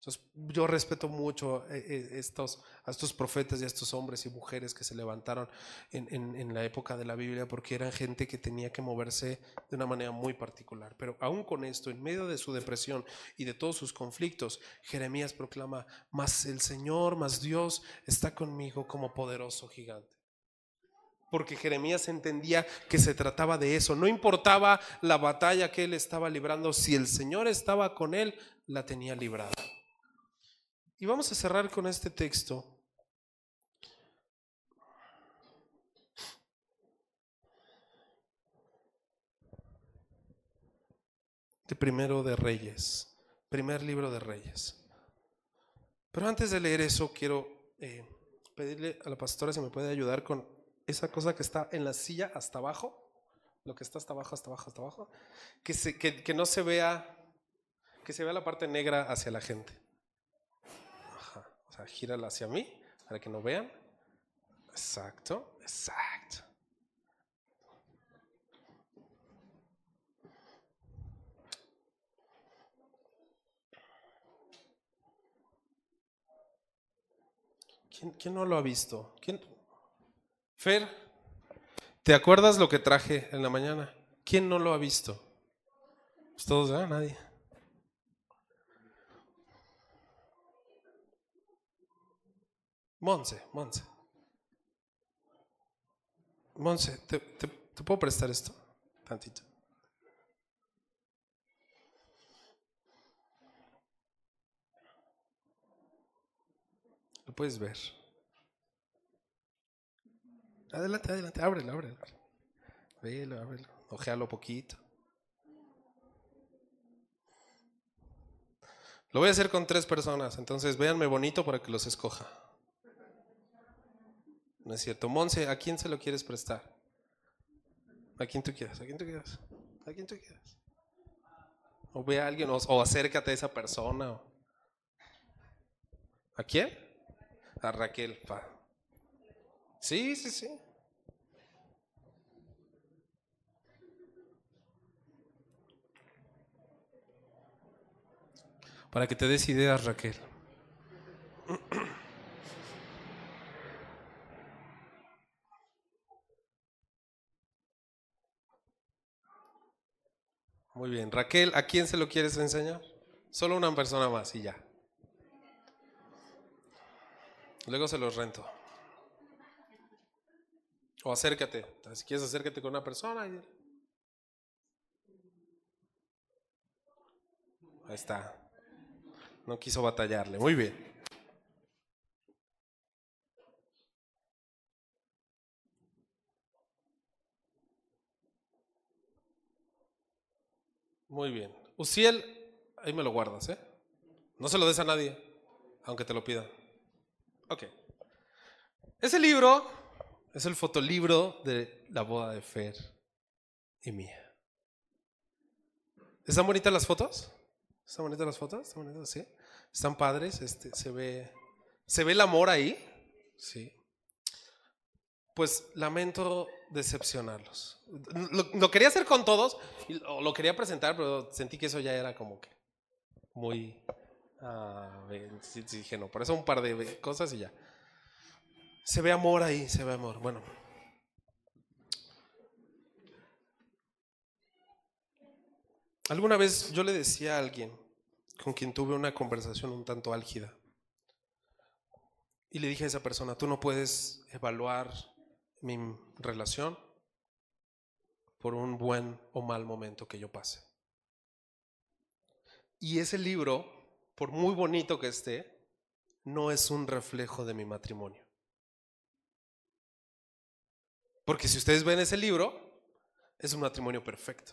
Entonces, yo respeto mucho eh, eh, estos, a estos profetas y a estos hombres y mujeres que se levantaron en, en, la época de la Biblia porque eran gente que tenía que moverse de una manera muy particular. Pero aún con esto, en medio de su depresión y de todos sus conflictos, Jeremías proclama, más el Señor, más Dios está conmigo como poderoso gigante porque Jeremías entendía que se trataba de eso. No importaba la batalla que él estaba librando, si el Señor estaba con él, la tenía librada. Y vamos a cerrar con este texto. De primero de Reyes, primer libro de Reyes. Pero antes de leer eso, quiero eh, pedirle a la pastora si me puede ayudar con esa cosa que está en la silla hasta abajo, lo que está hasta abajo, hasta abajo, hasta abajo, que, se, que no se vea, que se vea la parte negra hacia la gente. O sea, gírala hacia mí para que no vean. Exacto, exacto. ¿Quién, no lo ha visto? ¿Quién? Fer, ¿te acuerdas lo que traje en la mañana? ¿Quién no lo ha visto? Pues todos, ¿eh? Nadie. Monse, Monse. Monse, ¿te, puedo prestar esto? Tantito. Lo puedes ver. Adelante, adelante, ábrelo, ábrelo. Velo, ábrelo. Ojealo poquito. Lo voy a hacer con tres personas, entonces véanme bonito para que los escoja. No es cierto. Monse, ¿a quién se lo quieres prestar? ¿A quién tú quieras? ¿A quién tú quieras? ¿A quién tú quieras? O ve a alguien, o, acércate a esa persona. ¿A quién? A Raquel. Pa. Sí, sí, sí. Para que te des ideas, Raquel. Muy bien. Raquel, ¿a quién se lo quieres enseñar? Solo una persona más y ya. Luego se los rento. O acércate. Si quieres, acércate con una persona. Ahí está. No quiso batallarle. Muy bien. Muy bien. Uciel, ahí me lo guardas, ¿eh? No se lo des a nadie, aunque te lo pida. Ok. Ese libro es el fotolibro de la boda de Fer y mía. ¿Están bonitas las fotos? ¿Están bonitas las fotos? ¿Están bonitas? ¿Sí? Están padres, este, se ve, se ve el amor ahí, sí. Pues lamento decepcionarlos. Lo, quería hacer con todos, lo quería presentar, pero sentí que eso ya era como que muy... Ah, dije, no, por eso un par de cosas y ya. Se ve amor ahí, se ve amor. Bueno. Alguna vez yo le decía a alguien con quien tuve una conversación un tanto álgida y le dije a esa persona, tú no puedes evaluar mi relación por un buen o mal momento que yo pase. Y ese libro, por muy bonito que esté, no es un reflejo de mi matrimonio. Porque si ustedes ven ese libro, es un matrimonio perfecto.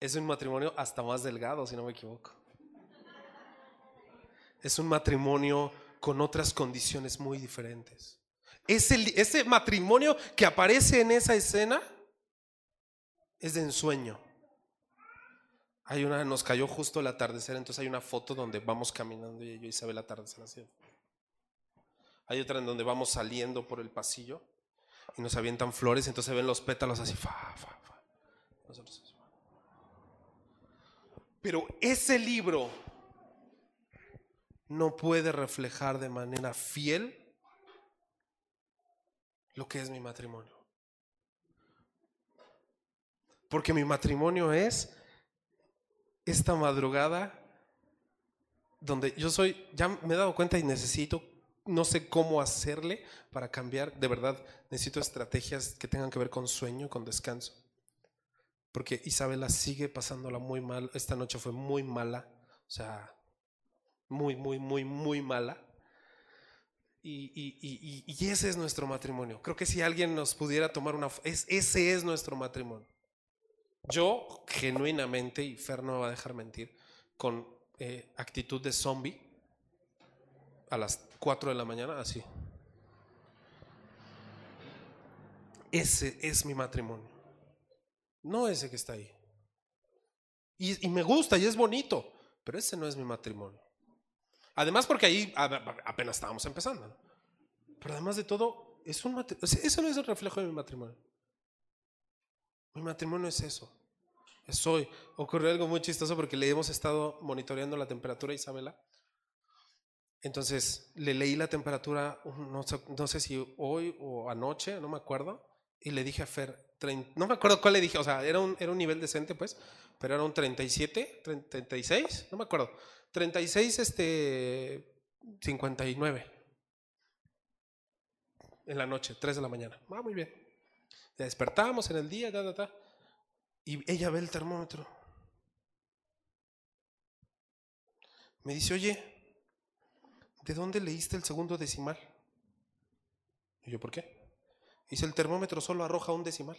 Es un matrimonio hasta más delgado, si no me equivoco. Es un matrimonio con otras condiciones muy diferentes. Ese, ese matrimonio que aparece en esa escena es de ensueño. Hay una, nos cayó justo el atardecer, entonces hay una foto donde vamos caminando y yo ve el atardecer así. Hay otra en donde vamos saliendo por el pasillo y nos avientan flores, entonces ven los pétalos así, fa, fa, fa. Pero ese libro no puede reflejar de manera fiel lo que es mi matrimonio. Porque mi matrimonio es esta madrugada donde yo soy, ya me he dado cuenta y necesito, no sé cómo hacerle para cambiar, de verdad, necesito estrategias que tengan que ver con sueño, con descanso. Porque Isabela sigue pasándola muy mal, esta noche fue muy mala, o sea, muy, muy, muy, muy mala. Y, ese es nuestro matrimonio. Creo que si alguien nos pudiera tomar una... Es, ese es nuestro matrimonio. Yo, genuinamente, y Fer no me va a dejar mentir, con eh, actitud de zombie, a las 4 de la mañana, así. Ese es mi matrimonio. No ese que está ahí. Y, y me gusta y es bonito, pero ese no es mi matrimonio. Además, porque ahí apenas estábamos empezando. Pero además de todo, es un eso no es el reflejo de mi matrimonio. Mi matrimonio es eso. Es hoy. Ocurrió algo muy chistoso porque le hemos estado monitoreando la temperatura a Isabela. Entonces le leí la temperatura, no sé, no sé, si hoy o anoche, no me acuerdo, y le dije a Fer, no me acuerdo cuál le dije, o sea, era un, era un nivel decente, pues, pero era un 37, 36, no me acuerdo. 36, este, 59. En la noche, 3 de la mañana. Ah, muy bien. Ya despertamos en el día, ta, ta, ta. Y ella ve el termómetro. Me dice, oye, ¿de dónde leíste el segundo decimal? Y yo, ¿por qué? Dice, el termómetro solo arroja un decimal.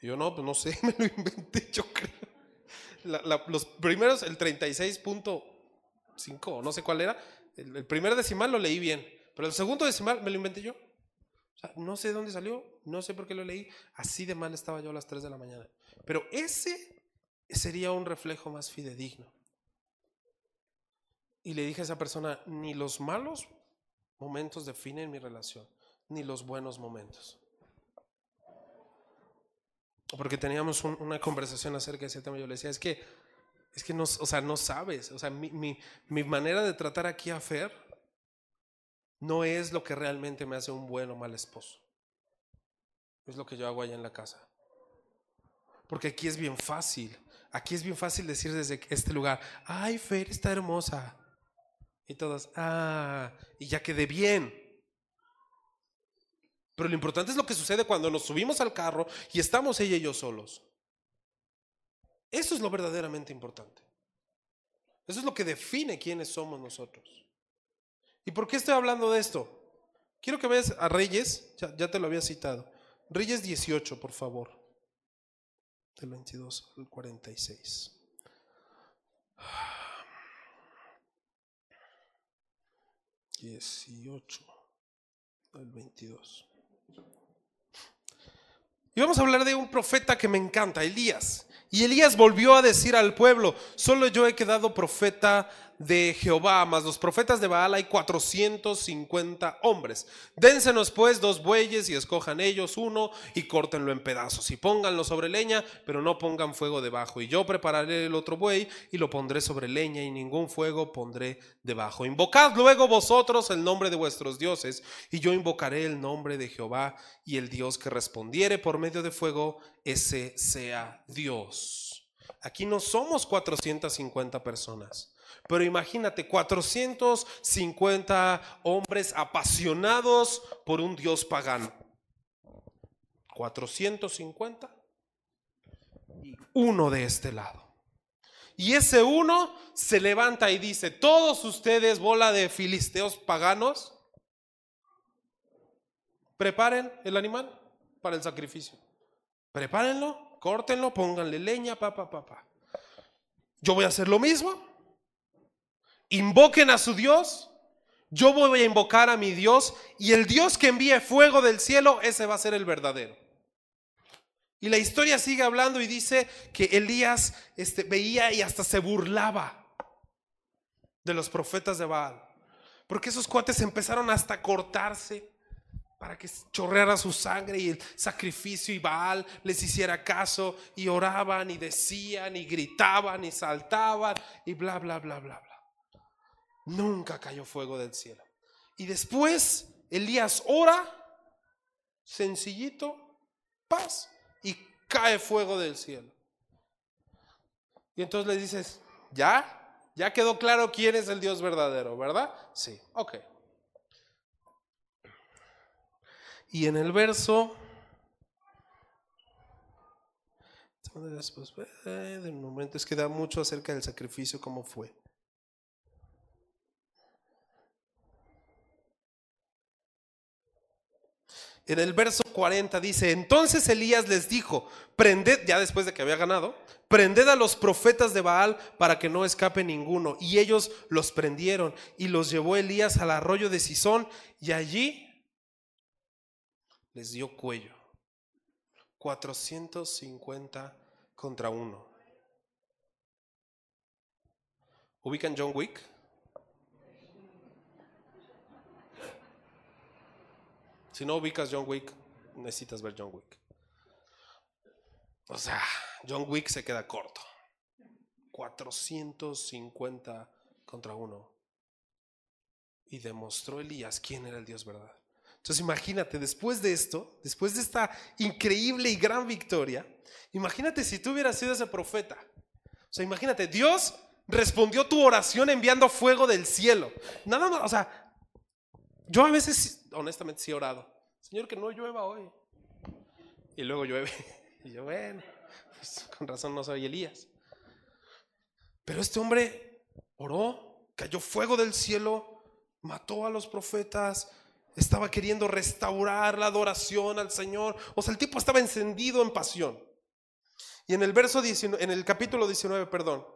Y yo, no, pues no sé, me lo inventé, yo creo los primeros, el 36.5, no sé cuál era, el, primer decimal lo leí bien, pero el segundo decimal me lo inventé yo. O sea, no sé dónde salió, no sé por qué lo leí, así de mal estaba yo a las 3 de la mañana. Pero ese sería un reflejo más fidedigno. Y le dije a esa persona, ni los malos momentos definen mi relación, ni los buenos momentos porque teníamos una conversación acerca de ese tema, yo le decía, es que, es que no, o sea, no sabes, o sea, mi, mi, mi manera de tratar aquí a Fer no es lo que realmente me hace un buen o mal esposo. Es lo que yo hago allá en la casa. Porque aquí es bien fácil. Aquí es bien fácil decir desde este lugar, ay, Fer está hermosa. Y todos, ah, y ya quedé bien. Pero lo importante es lo que sucede cuando nos subimos al carro y estamos ella y yo solos. Eso es lo verdaderamente importante. Eso es lo que define quiénes somos nosotros. ¿Y por qué estoy hablando de esto? Quiero que veas a Reyes, ya, te lo había citado. Reyes 18, por favor. Del 22 al 46. 18 al 22. Y vamos a hablar de un profeta que me encanta, Elías. Y Elías volvió a decir al pueblo, solo yo he quedado profeta de Jehová, más los profetas de Baal hay 450 hombres. Dénsenos pues dos bueyes y escojan ellos uno y córtenlo en pedazos y pónganlo sobre leña, pero no pongan fuego debajo. Y yo prepararé el otro buey y lo pondré sobre leña y ningún fuego pondré debajo. Invocad luego vosotros el nombre de vuestros dioses y yo invocaré el nombre de Jehová y el Dios que respondiere por medio de fuego, ese sea Dios. Aquí no somos 450 personas. Pero imagínate, 450 hombres apasionados por un Dios pagano. 450 y uno de este lado. Y ese uno se levanta y dice, todos ustedes, bola de filisteos paganos, preparen el animal para el sacrificio. Prepárenlo, córtenlo, pónganle leña, papá, papá. Yo voy a hacer lo mismo invoquen a su Dios, yo voy a invocar a mi Dios y el Dios que envíe fuego del cielo, ese va a ser el verdadero. Y la historia sigue hablando y dice que Elías este, veía y hasta se burlaba de los profetas de Baal. Porque esos cuates empezaron hasta a cortarse para que chorreara su sangre y el sacrificio y Baal les hiciera caso y oraban y decían y gritaban y saltaban y bla, bla, bla, bla, bla. Nunca cayó fuego del cielo. Y después Elías ora, sencillito, paz, y cae fuego del cielo. Y entonces le dices, ¿ya? Ya quedó claro quién es el Dios verdadero, ¿verdad? Sí, ok. Y en el verso... Después, eh, de momento, es que da mucho acerca del sacrificio, cómo fue. En el verso 40 dice, entonces Elías les dijo, prended, ya después de que había ganado, prended a los profetas de Baal para que no escape ninguno. Y ellos los prendieron y los llevó Elías al arroyo de Sison y allí les dio cuello. 450 contra uno. ¿Ubican John Wick? Si no ubicas John Wick, necesitas ver John Wick. O sea, John Wick se queda corto. 450 contra uno. Y demostró Elías quién era el Dios verdad. Entonces imagínate, después de esto, después de esta increíble y gran victoria, imagínate si tú hubieras sido ese profeta. O sea, imagínate, Dios respondió tu oración enviando fuego del cielo. Nada más, o sea, yo a veces, honestamente, sí he orado. Señor, que no llueva hoy. Y luego llueve. Y yo, bueno, pues, con razón no soy Elías. Pero este hombre oró, cayó fuego del cielo, mató a los profetas, estaba queriendo restaurar la adoración al Señor. O sea, el tipo estaba encendido en pasión. Y en el verso 19, en el capítulo 19, perdón,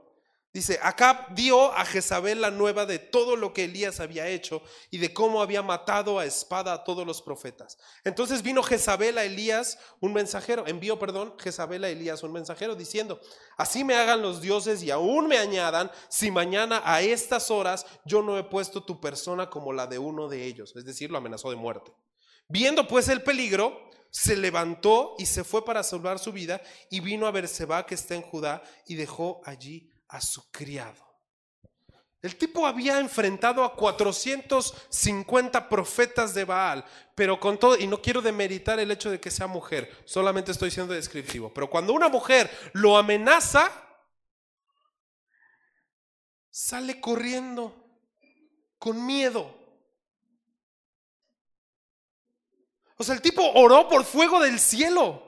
Dice, Acab dio a Jezabel la nueva de todo lo que Elías había hecho y de cómo había matado a espada a todos los profetas. Entonces vino Jezabel a Elías, un mensajero, envió, perdón, Jezabel a Elías un mensajero diciendo, así me hagan los dioses y aún me añadan si mañana a estas horas yo no he puesto tu persona como la de uno de ellos. Es decir, lo amenazó de muerte. Viendo pues el peligro, se levantó y se fue para salvar su vida y vino a Berseba que está en Judá y dejó allí a su criado. El tipo había enfrentado a 450 profetas de Baal, pero con todo, y no quiero demeritar el hecho de que sea mujer, solamente estoy siendo descriptivo, pero cuando una mujer lo amenaza, sale corriendo con miedo. O sea, el tipo oró por fuego del cielo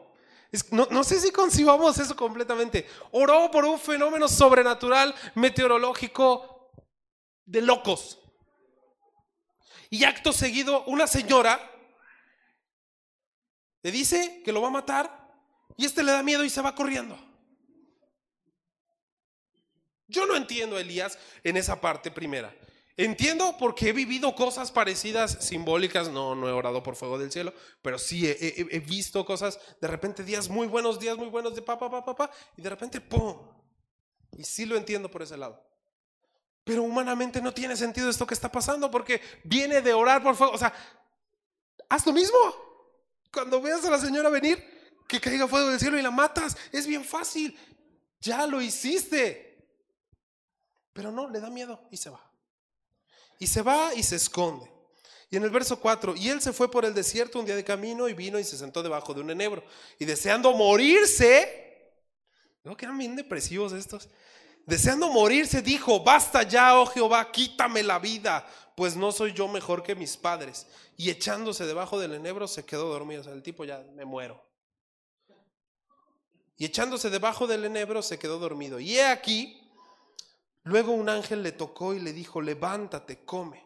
no, sé si concibamos eso completamente. Oró por un fenómeno sobrenatural meteorológico de locos. Y acto seguido, una señora le dice que lo va a matar y este le da miedo y se va corriendo. Yo no entiendo a Elías en esa parte primera. Entiendo porque he vivido cosas parecidas, simbólicas, no, no he orado por fuego del cielo, pero sí he, visto cosas, de repente días muy buenos, días muy buenos de papá, papá, papá, y de repente, ¡pum! Y sí lo entiendo por ese lado. Pero humanamente no tiene sentido esto que está pasando porque viene de orar por fuego. O sea, haz lo mismo. Cuando veas a la señora venir, que caiga fuego del cielo y la matas, es bien fácil. Ya lo hiciste. Pero no, le da miedo y se va. Y se va y se esconde. Y en el verso 4, y él se fue por el desierto un día de camino y vino y se sentó debajo de un enebro. Y deseando morirse, ¿no? Que eran bien depresivos estos. Deseando morirse, dijo, basta ya, oh Jehová, quítame la vida, pues no soy yo mejor que mis padres. Y echándose debajo del enebro se quedó dormido. O sea, el tipo ya me muero. Y echándose debajo del enebro se quedó dormido. Y he aquí Luego un ángel le tocó y le dijo, levántate, come.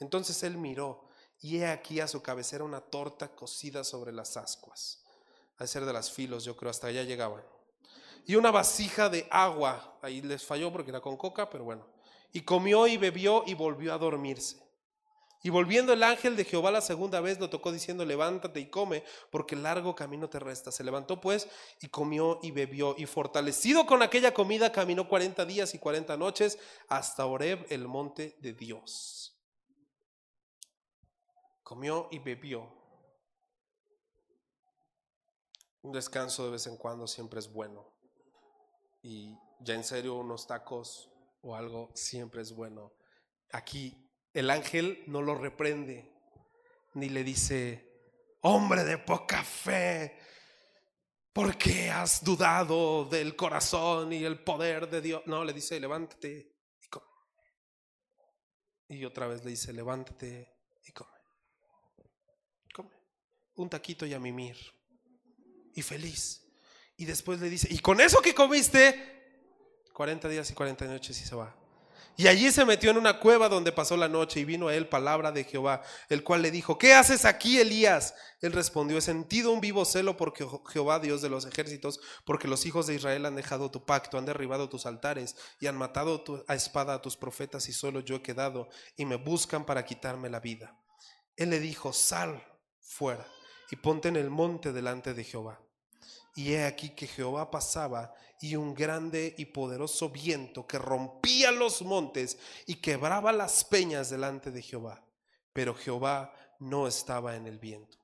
Entonces él miró y he aquí a su cabecera una torta cocida sobre las ascuas. A ser de las filos, yo creo, hasta allá llegaban. Y una vasija de agua, ahí les falló porque era con coca, pero bueno. Y comió y bebió y volvió a dormirse. Y volviendo el ángel de Jehová la segunda vez lo tocó diciendo, levántate y come, porque largo camino te resta. Se levantó pues y comió y bebió, y fortalecido con aquella comida caminó cuarenta días y cuarenta noches hasta Oreb, el monte de Dios. Comió y bebió. Un descanso de vez en cuando siempre es bueno. Y ya en serio, unos tacos o algo siempre es bueno. Aquí el ángel no lo reprende, ni le dice, hombre de poca fe, ¿por qué has dudado del corazón y el poder de Dios? No, le dice, levántate y come. Y otra vez le dice, levántate y come. Come. Un taquito y a mimir. Y feliz. Y después le dice, y con eso que comiste, 40 días y 40 noches y se va. Y allí se metió en una cueva donde pasó la noche y vino a él palabra de Jehová, el cual le dijo, ¿qué haces aquí, Elías? Él respondió, he sentido un vivo celo porque Jehová, Dios de los ejércitos, porque los hijos de Israel han dejado tu pacto, han derribado tus altares y han matado a espada a tus profetas y solo yo he quedado y me buscan para quitarme la vida. Él le dijo, sal fuera y ponte en el monte delante de Jehová. Y he aquí que Jehová pasaba y un grande y poderoso viento que rompía los montes y quebraba las peñas delante de Jehová. Pero Jehová no estaba en el viento.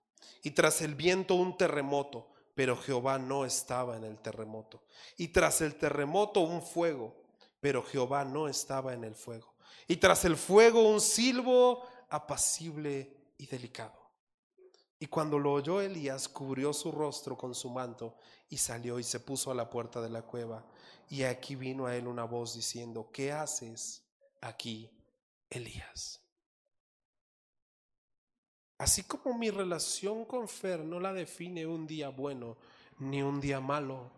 Y tras el viento un terremoto, pero Jehová no estaba en el terremoto. Y tras el terremoto un fuego, pero Jehová no estaba en el fuego. Y tras el fuego un silbo apacible y delicado. Y cuando lo oyó Elías, cubrió su rostro con su manto y salió y se puso a la puerta de la cueva. Y aquí vino a él una voz diciendo, ¿qué haces aquí, Elías? Así como mi relación con Fer no la define un día bueno ni un día malo,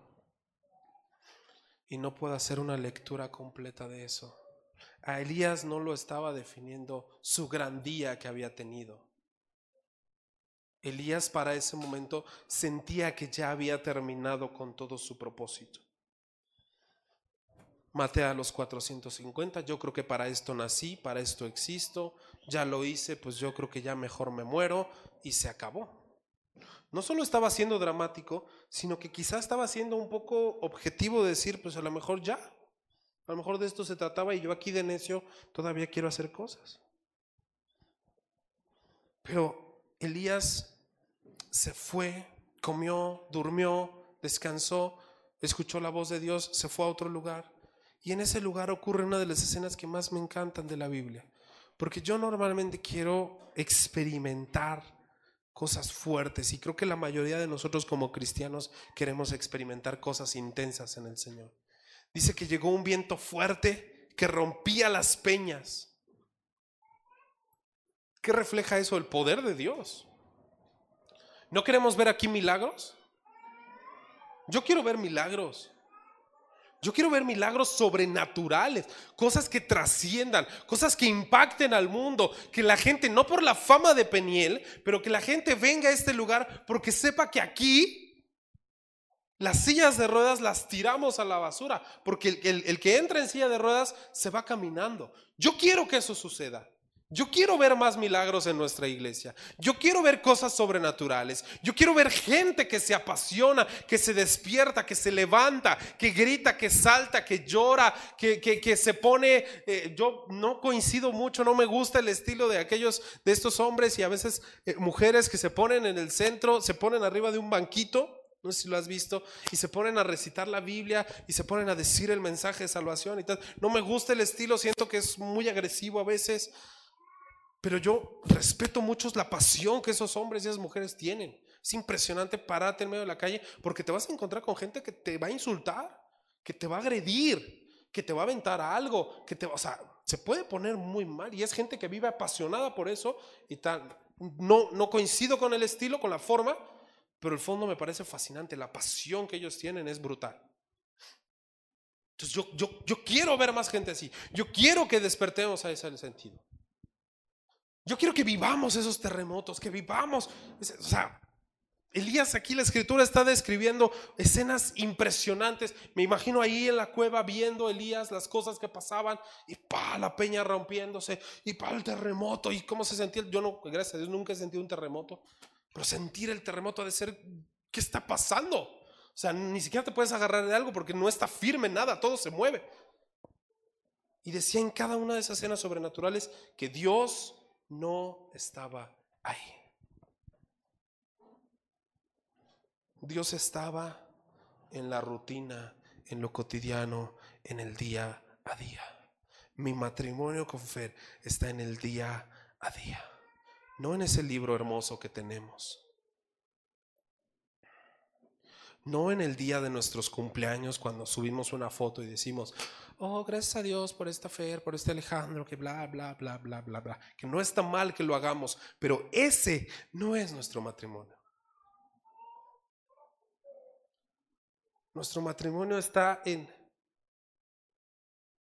y no puedo hacer una lectura completa de eso. A Elías no lo estaba definiendo su gran día que había tenido. Elías para ese momento sentía que ya había terminado con todo su propósito. Maté a los 450, yo creo que para esto nací, para esto existo, ya lo hice, pues yo creo que ya mejor me muero y se acabó. No solo estaba siendo dramático, sino que quizás estaba siendo un poco objetivo de decir, pues a lo mejor ya, a lo mejor de esto se trataba y yo aquí de necio todavía quiero hacer cosas. Pero Elías se fue, comió, durmió, descansó, escuchó la voz de Dios, se fue a otro lugar. Y en ese lugar ocurre una de las escenas que más me encantan de la Biblia. Porque yo normalmente quiero experimentar cosas fuertes y creo que la mayoría de nosotros como cristianos queremos experimentar cosas intensas en el Señor. Dice que llegó un viento fuerte que rompía las peñas. ¿Qué refleja eso? El poder de Dios. ¿No queremos ver aquí milagros? Yo quiero ver milagros. Yo quiero ver milagros sobrenaturales, cosas que trasciendan, cosas que impacten al mundo, que la gente, no por la fama de Peniel, pero que la gente venga a este lugar porque sepa que aquí Las sillas de ruedas las tiramos a la basura, porque el, que entra en silla de ruedas se va caminando. Yo quiero que eso suceda. Yo quiero ver más milagros en nuestra iglesia. Yo quiero ver cosas sobrenaturales. Yo quiero ver gente que se apasiona, que se despierta, que se levanta, que grita, que salta, que llora, que, que, se pone... Eh, yo no coincido mucho, no me gusta el estilo de aquellos, de estos hombres y a veces eh, mujeres que se ponen en el centro, se ponen arriba de un banquito. No sé si lo has visto. Y se ponen a recitar la Biblia y se ponen a decir el mensaje de salvación y tal. No me gusta el estilo, siento que es muy agresivo a veces. Pero yo respeto mucho la pasión que esos hombres y esas mujeres tienen. Es impresionante pararte en medio de la calle porque te vas a encontrar con gente que te va a insultar, que te va a agredir, que te va a aventar algo, que te, o sea, se puede poner muy mal y es gente que vive apasionada por eso y tal. No, no coincido con el estilo, con la forma, pero el fondo me parece fascinante. La pasión que ellos tienen es brutal. Entonces yo, yo, yo quiero ver más gente así. Yo quiero que despertemos a ese sentido. Yo quiero que vivamos esos terremotos, que vivamos. O sea, Elías aquí la escritura está describiendo escenas impresionantes. Me imagino ahí en la cueva viendo Elías las cosas que pasaban y pa la peña rompiéndose y pa el terremoto y cómo se sentía. Yo no, gracias a Dios nunca he sentido un terremoto, pero sentir el terremoto de ser ¿qué está pasando? O sea, ni siquiera te puedes agarrar de algo porque no está firme nada, todo se mueve. Y decía en cada una de esas escenas sobrenaturales que Dios no estaba ahí. Dios estaba en la rutina, en lo cotidiano, en el día a día. Mi matrimonio con Fer está en el día a día, no en ese libro hermoso que tenemos. No en el día de nuestros cumpleaños cuando subimos una foto y decimos, oh, gracias a Dios por esta Fer, por este Alejandro, que bla, bla, bla, bla, bla, bla. Que no está mal que lo hagamos, pero ese no es nuestro matrimonio. Nuestro matrimonio está en...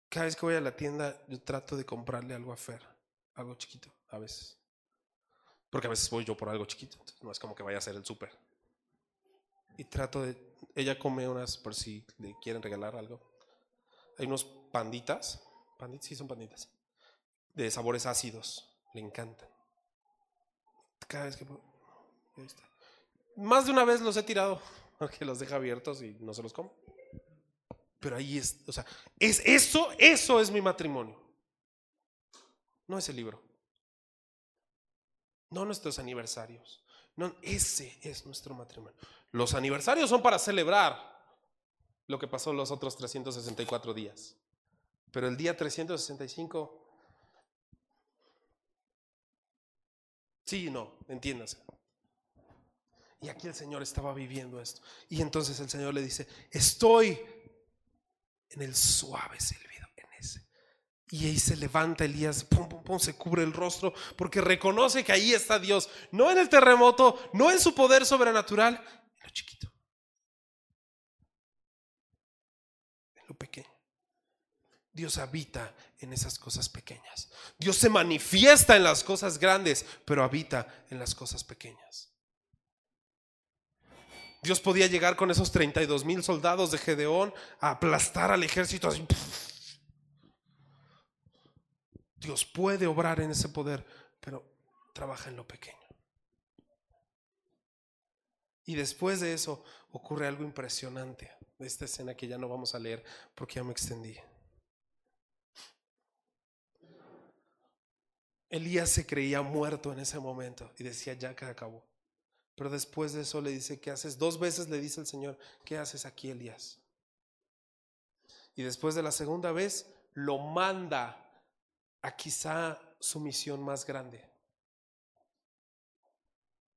Cada vez que voy a la tienda, yo trato de comprarle algo a Fer, algo chiquito, a veces. Porque a veces voy yo por algo chiquito, entonces no es como que vaya a hacer el súper. Y trato de... Ella come unas por si le quieren regalar algo. Hay unos panditas, panditas, sí son panditas, de sabores ácidos, le encantan. Cada vez que... Más de una vez los he tirado, porque los deja abiertos y no se los como. Pero ahí es, o sea, es eso, eso es mi matrimonio. No es el libro. No nuestros aniversarios. No, ese es nuestro matrimonio. Los aniversarios son para celebrar lo que pasó los otros 364 días. Pero el día 365, sí y no, entiéndase. Y aquí el Señor estaba viviendo esto. Y entonces el Señor le dice, estoy en el suave silbido. Y ahí se levanta Elías, pum, pum, pum, se cubre el rostro, porque reconoce que ahí está Dios, no en el terremoto, no en su poder sobrenatural, en lo chiquito. pequeño. Dios habita en esas cosas pequeñas. Dios se manifiesta en las cosas grandes, pero habita en las cosas pequeñas. Dios podía llegar con esos 32 mil soldados de Gedeón a aplastar al ejército. Dios puede obrar en ese poder, pero trabaja en lo pequeño. Y después de eso ocurre algo impresionante de esta escena que ya no vamos a leer porque ya me extendí. Elías se creía muerto en ese momento y decía, ya que acabó. Pero después de eso le dice, ¿qué haces? Dos veces le dice el Señor, ¿qué haces aquí, Elías? Y después de la segunda vez lo manda a quizá su misión más grande.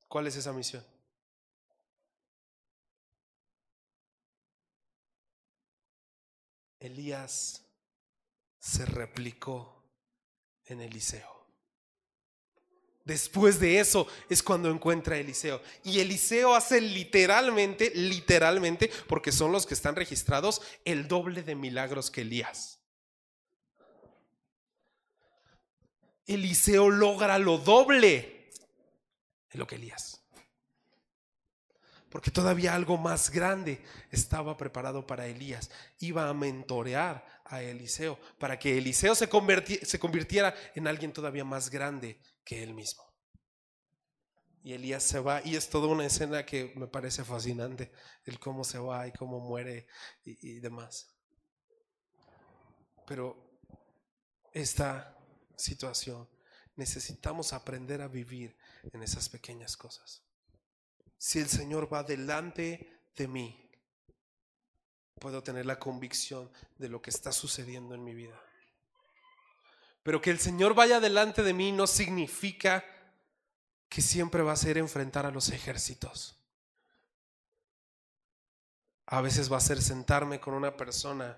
¿Cuál es esa misión? Elías se replicó en Eliseo. Después de eso es cuando encuentra a Eliseo. Y Eliseo hace literalmente, literalmente, porque son los que están registrados, el doble de milagros que Elías. Eliseo logra lo doble de lo que Elías. porque todavía algo más grande estaba preparado para Elías. Iba a mentorear a Eliseo para que Eliseo se, se convirtiera en alguien todavía más grande que él mismo. Y Elías se va y es toda una escena que me parece fascinante, el cómo se va y cómo muere y, y demás. Pero esta situación necesitamos aprender a vivir en esas pequeñas cosas. Si el Señor va delante de mí, puedo tener la convicción de lo que está sucediendo en mi vida. Pero que el Señor vaya delante de mí no significa que siempre va a ser enfrentar a los ejércitos. A veces va a ser sentarme con una persona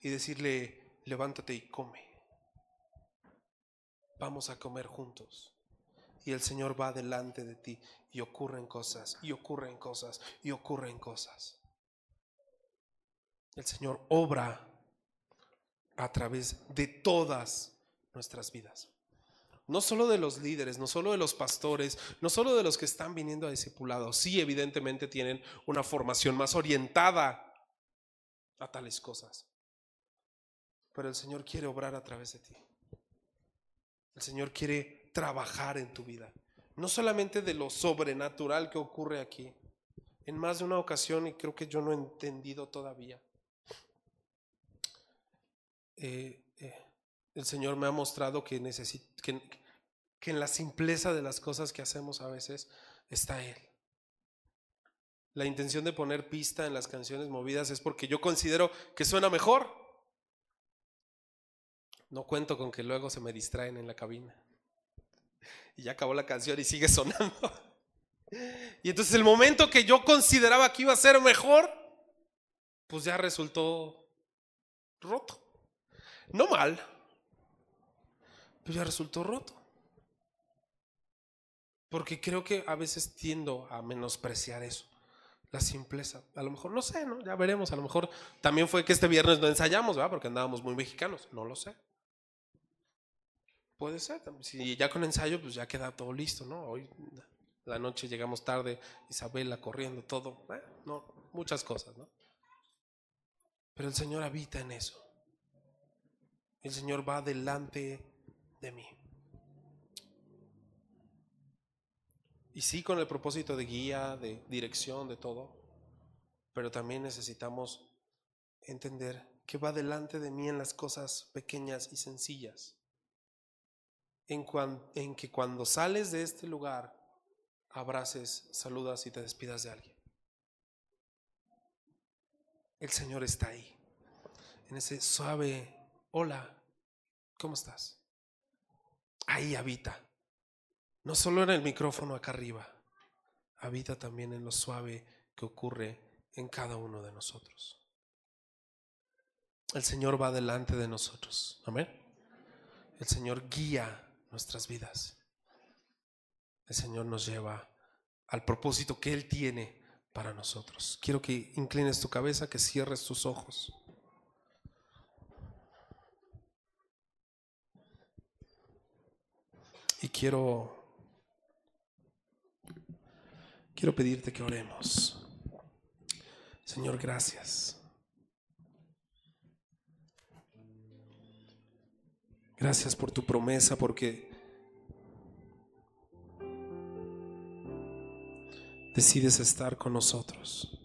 y decirle, levántate y come. Vamos a comer juntos. Y el Señor va delante de ti y ocurren cosas, y ocurren cosas, y ocurren cosas. El Señor obra a través de todas nuestras vidas. No solo de los líderes, no solo de los pastores, no solo de los que están viniendo a discipulado. Sí, evidentemente tienen una formación más orientada a tales cosas. Pero el Señor quiere obrar a través de ti. El Señor quiere trabajar en tu vida. No solamente de lo sobrenatural que ocurre aquí. En más de una ocasión, y creo que yo no he entendido todavía, eh, eh, el Señor me ha mostrado que, que, que en la simpleza de las cosas que hacemos a veces está Él. La intención de poner pista en las canciones movidas es porque yo considero que suena mejor. No cuento con que luego se me distraen en la cabina. Y ya acabó la canción y sigue sonando. Y entonces el momento que yo consideraba que iba a ser mejor, pues ya resultó roto. No mal, pero ya resultó roto. Porque creo que a veces tiendo a menospreciar eso, la simpleza. A lo mejor, no sé, ¿no? Ya veremos. A lo mejor también fue que este viernes no ensayamos, ¿verdad? Porque andábamos muy mexicanos. No lo sé. Puede ser. Si ya con ensayo, pues ya queda todo listo, ¿no? Hoy la noche llegamos tarde, Isabela corriendo, todo. ¿eh? no, muchas cosas, ¿no? Pero el Señor habita en eso. El Señor va delante de mí. Y sí con el propósito de guía, de dirección, de todo. Pero también necesitamos entender que va delante de mí en las cosas pequeñas y sencillas en, que cuando sales de este lugar, abraces, saludas y te despidas de alguien. El Señor está ahí, en ese suave, hola, ¿cómo estás? Ahí habita. No solo en el micrófono acá arriba, habita también en lo suave que ocurre en cada uno de nosotros. El Señor va delante de nosotros. Amén. El Señor guía nuestras vidas. El Señor nos lleva al propósito que Él tiene para nosotros. Quiero que inclines tu cabeza, que cierres tus ojos. Y quiero quiero pedirte que oremos. Señor, gracias. Gracias por tu promesa, porque decides estar con nosotros,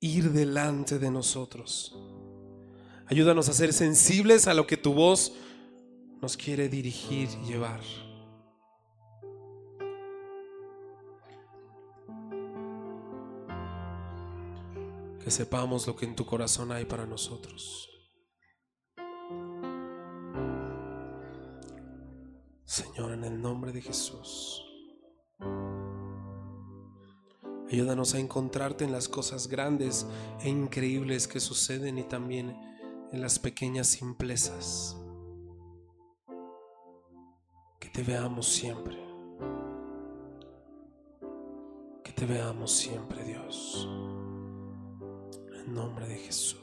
ir delante de nosotros. Ayúdanos a ser sensibles a lo que tu voz nos quiere dirigir y llevar. Que sepamos lo que en tu corazón hay para nosotros. Señor, en el nombre de Jesús. Ayúdanos a encontrarte en las cosas grandes e increíbles que suceden y también en las pequeñas simplezas. Que te veamos siempre. Que te veamos siempre, Dios. En nombre de Jesús.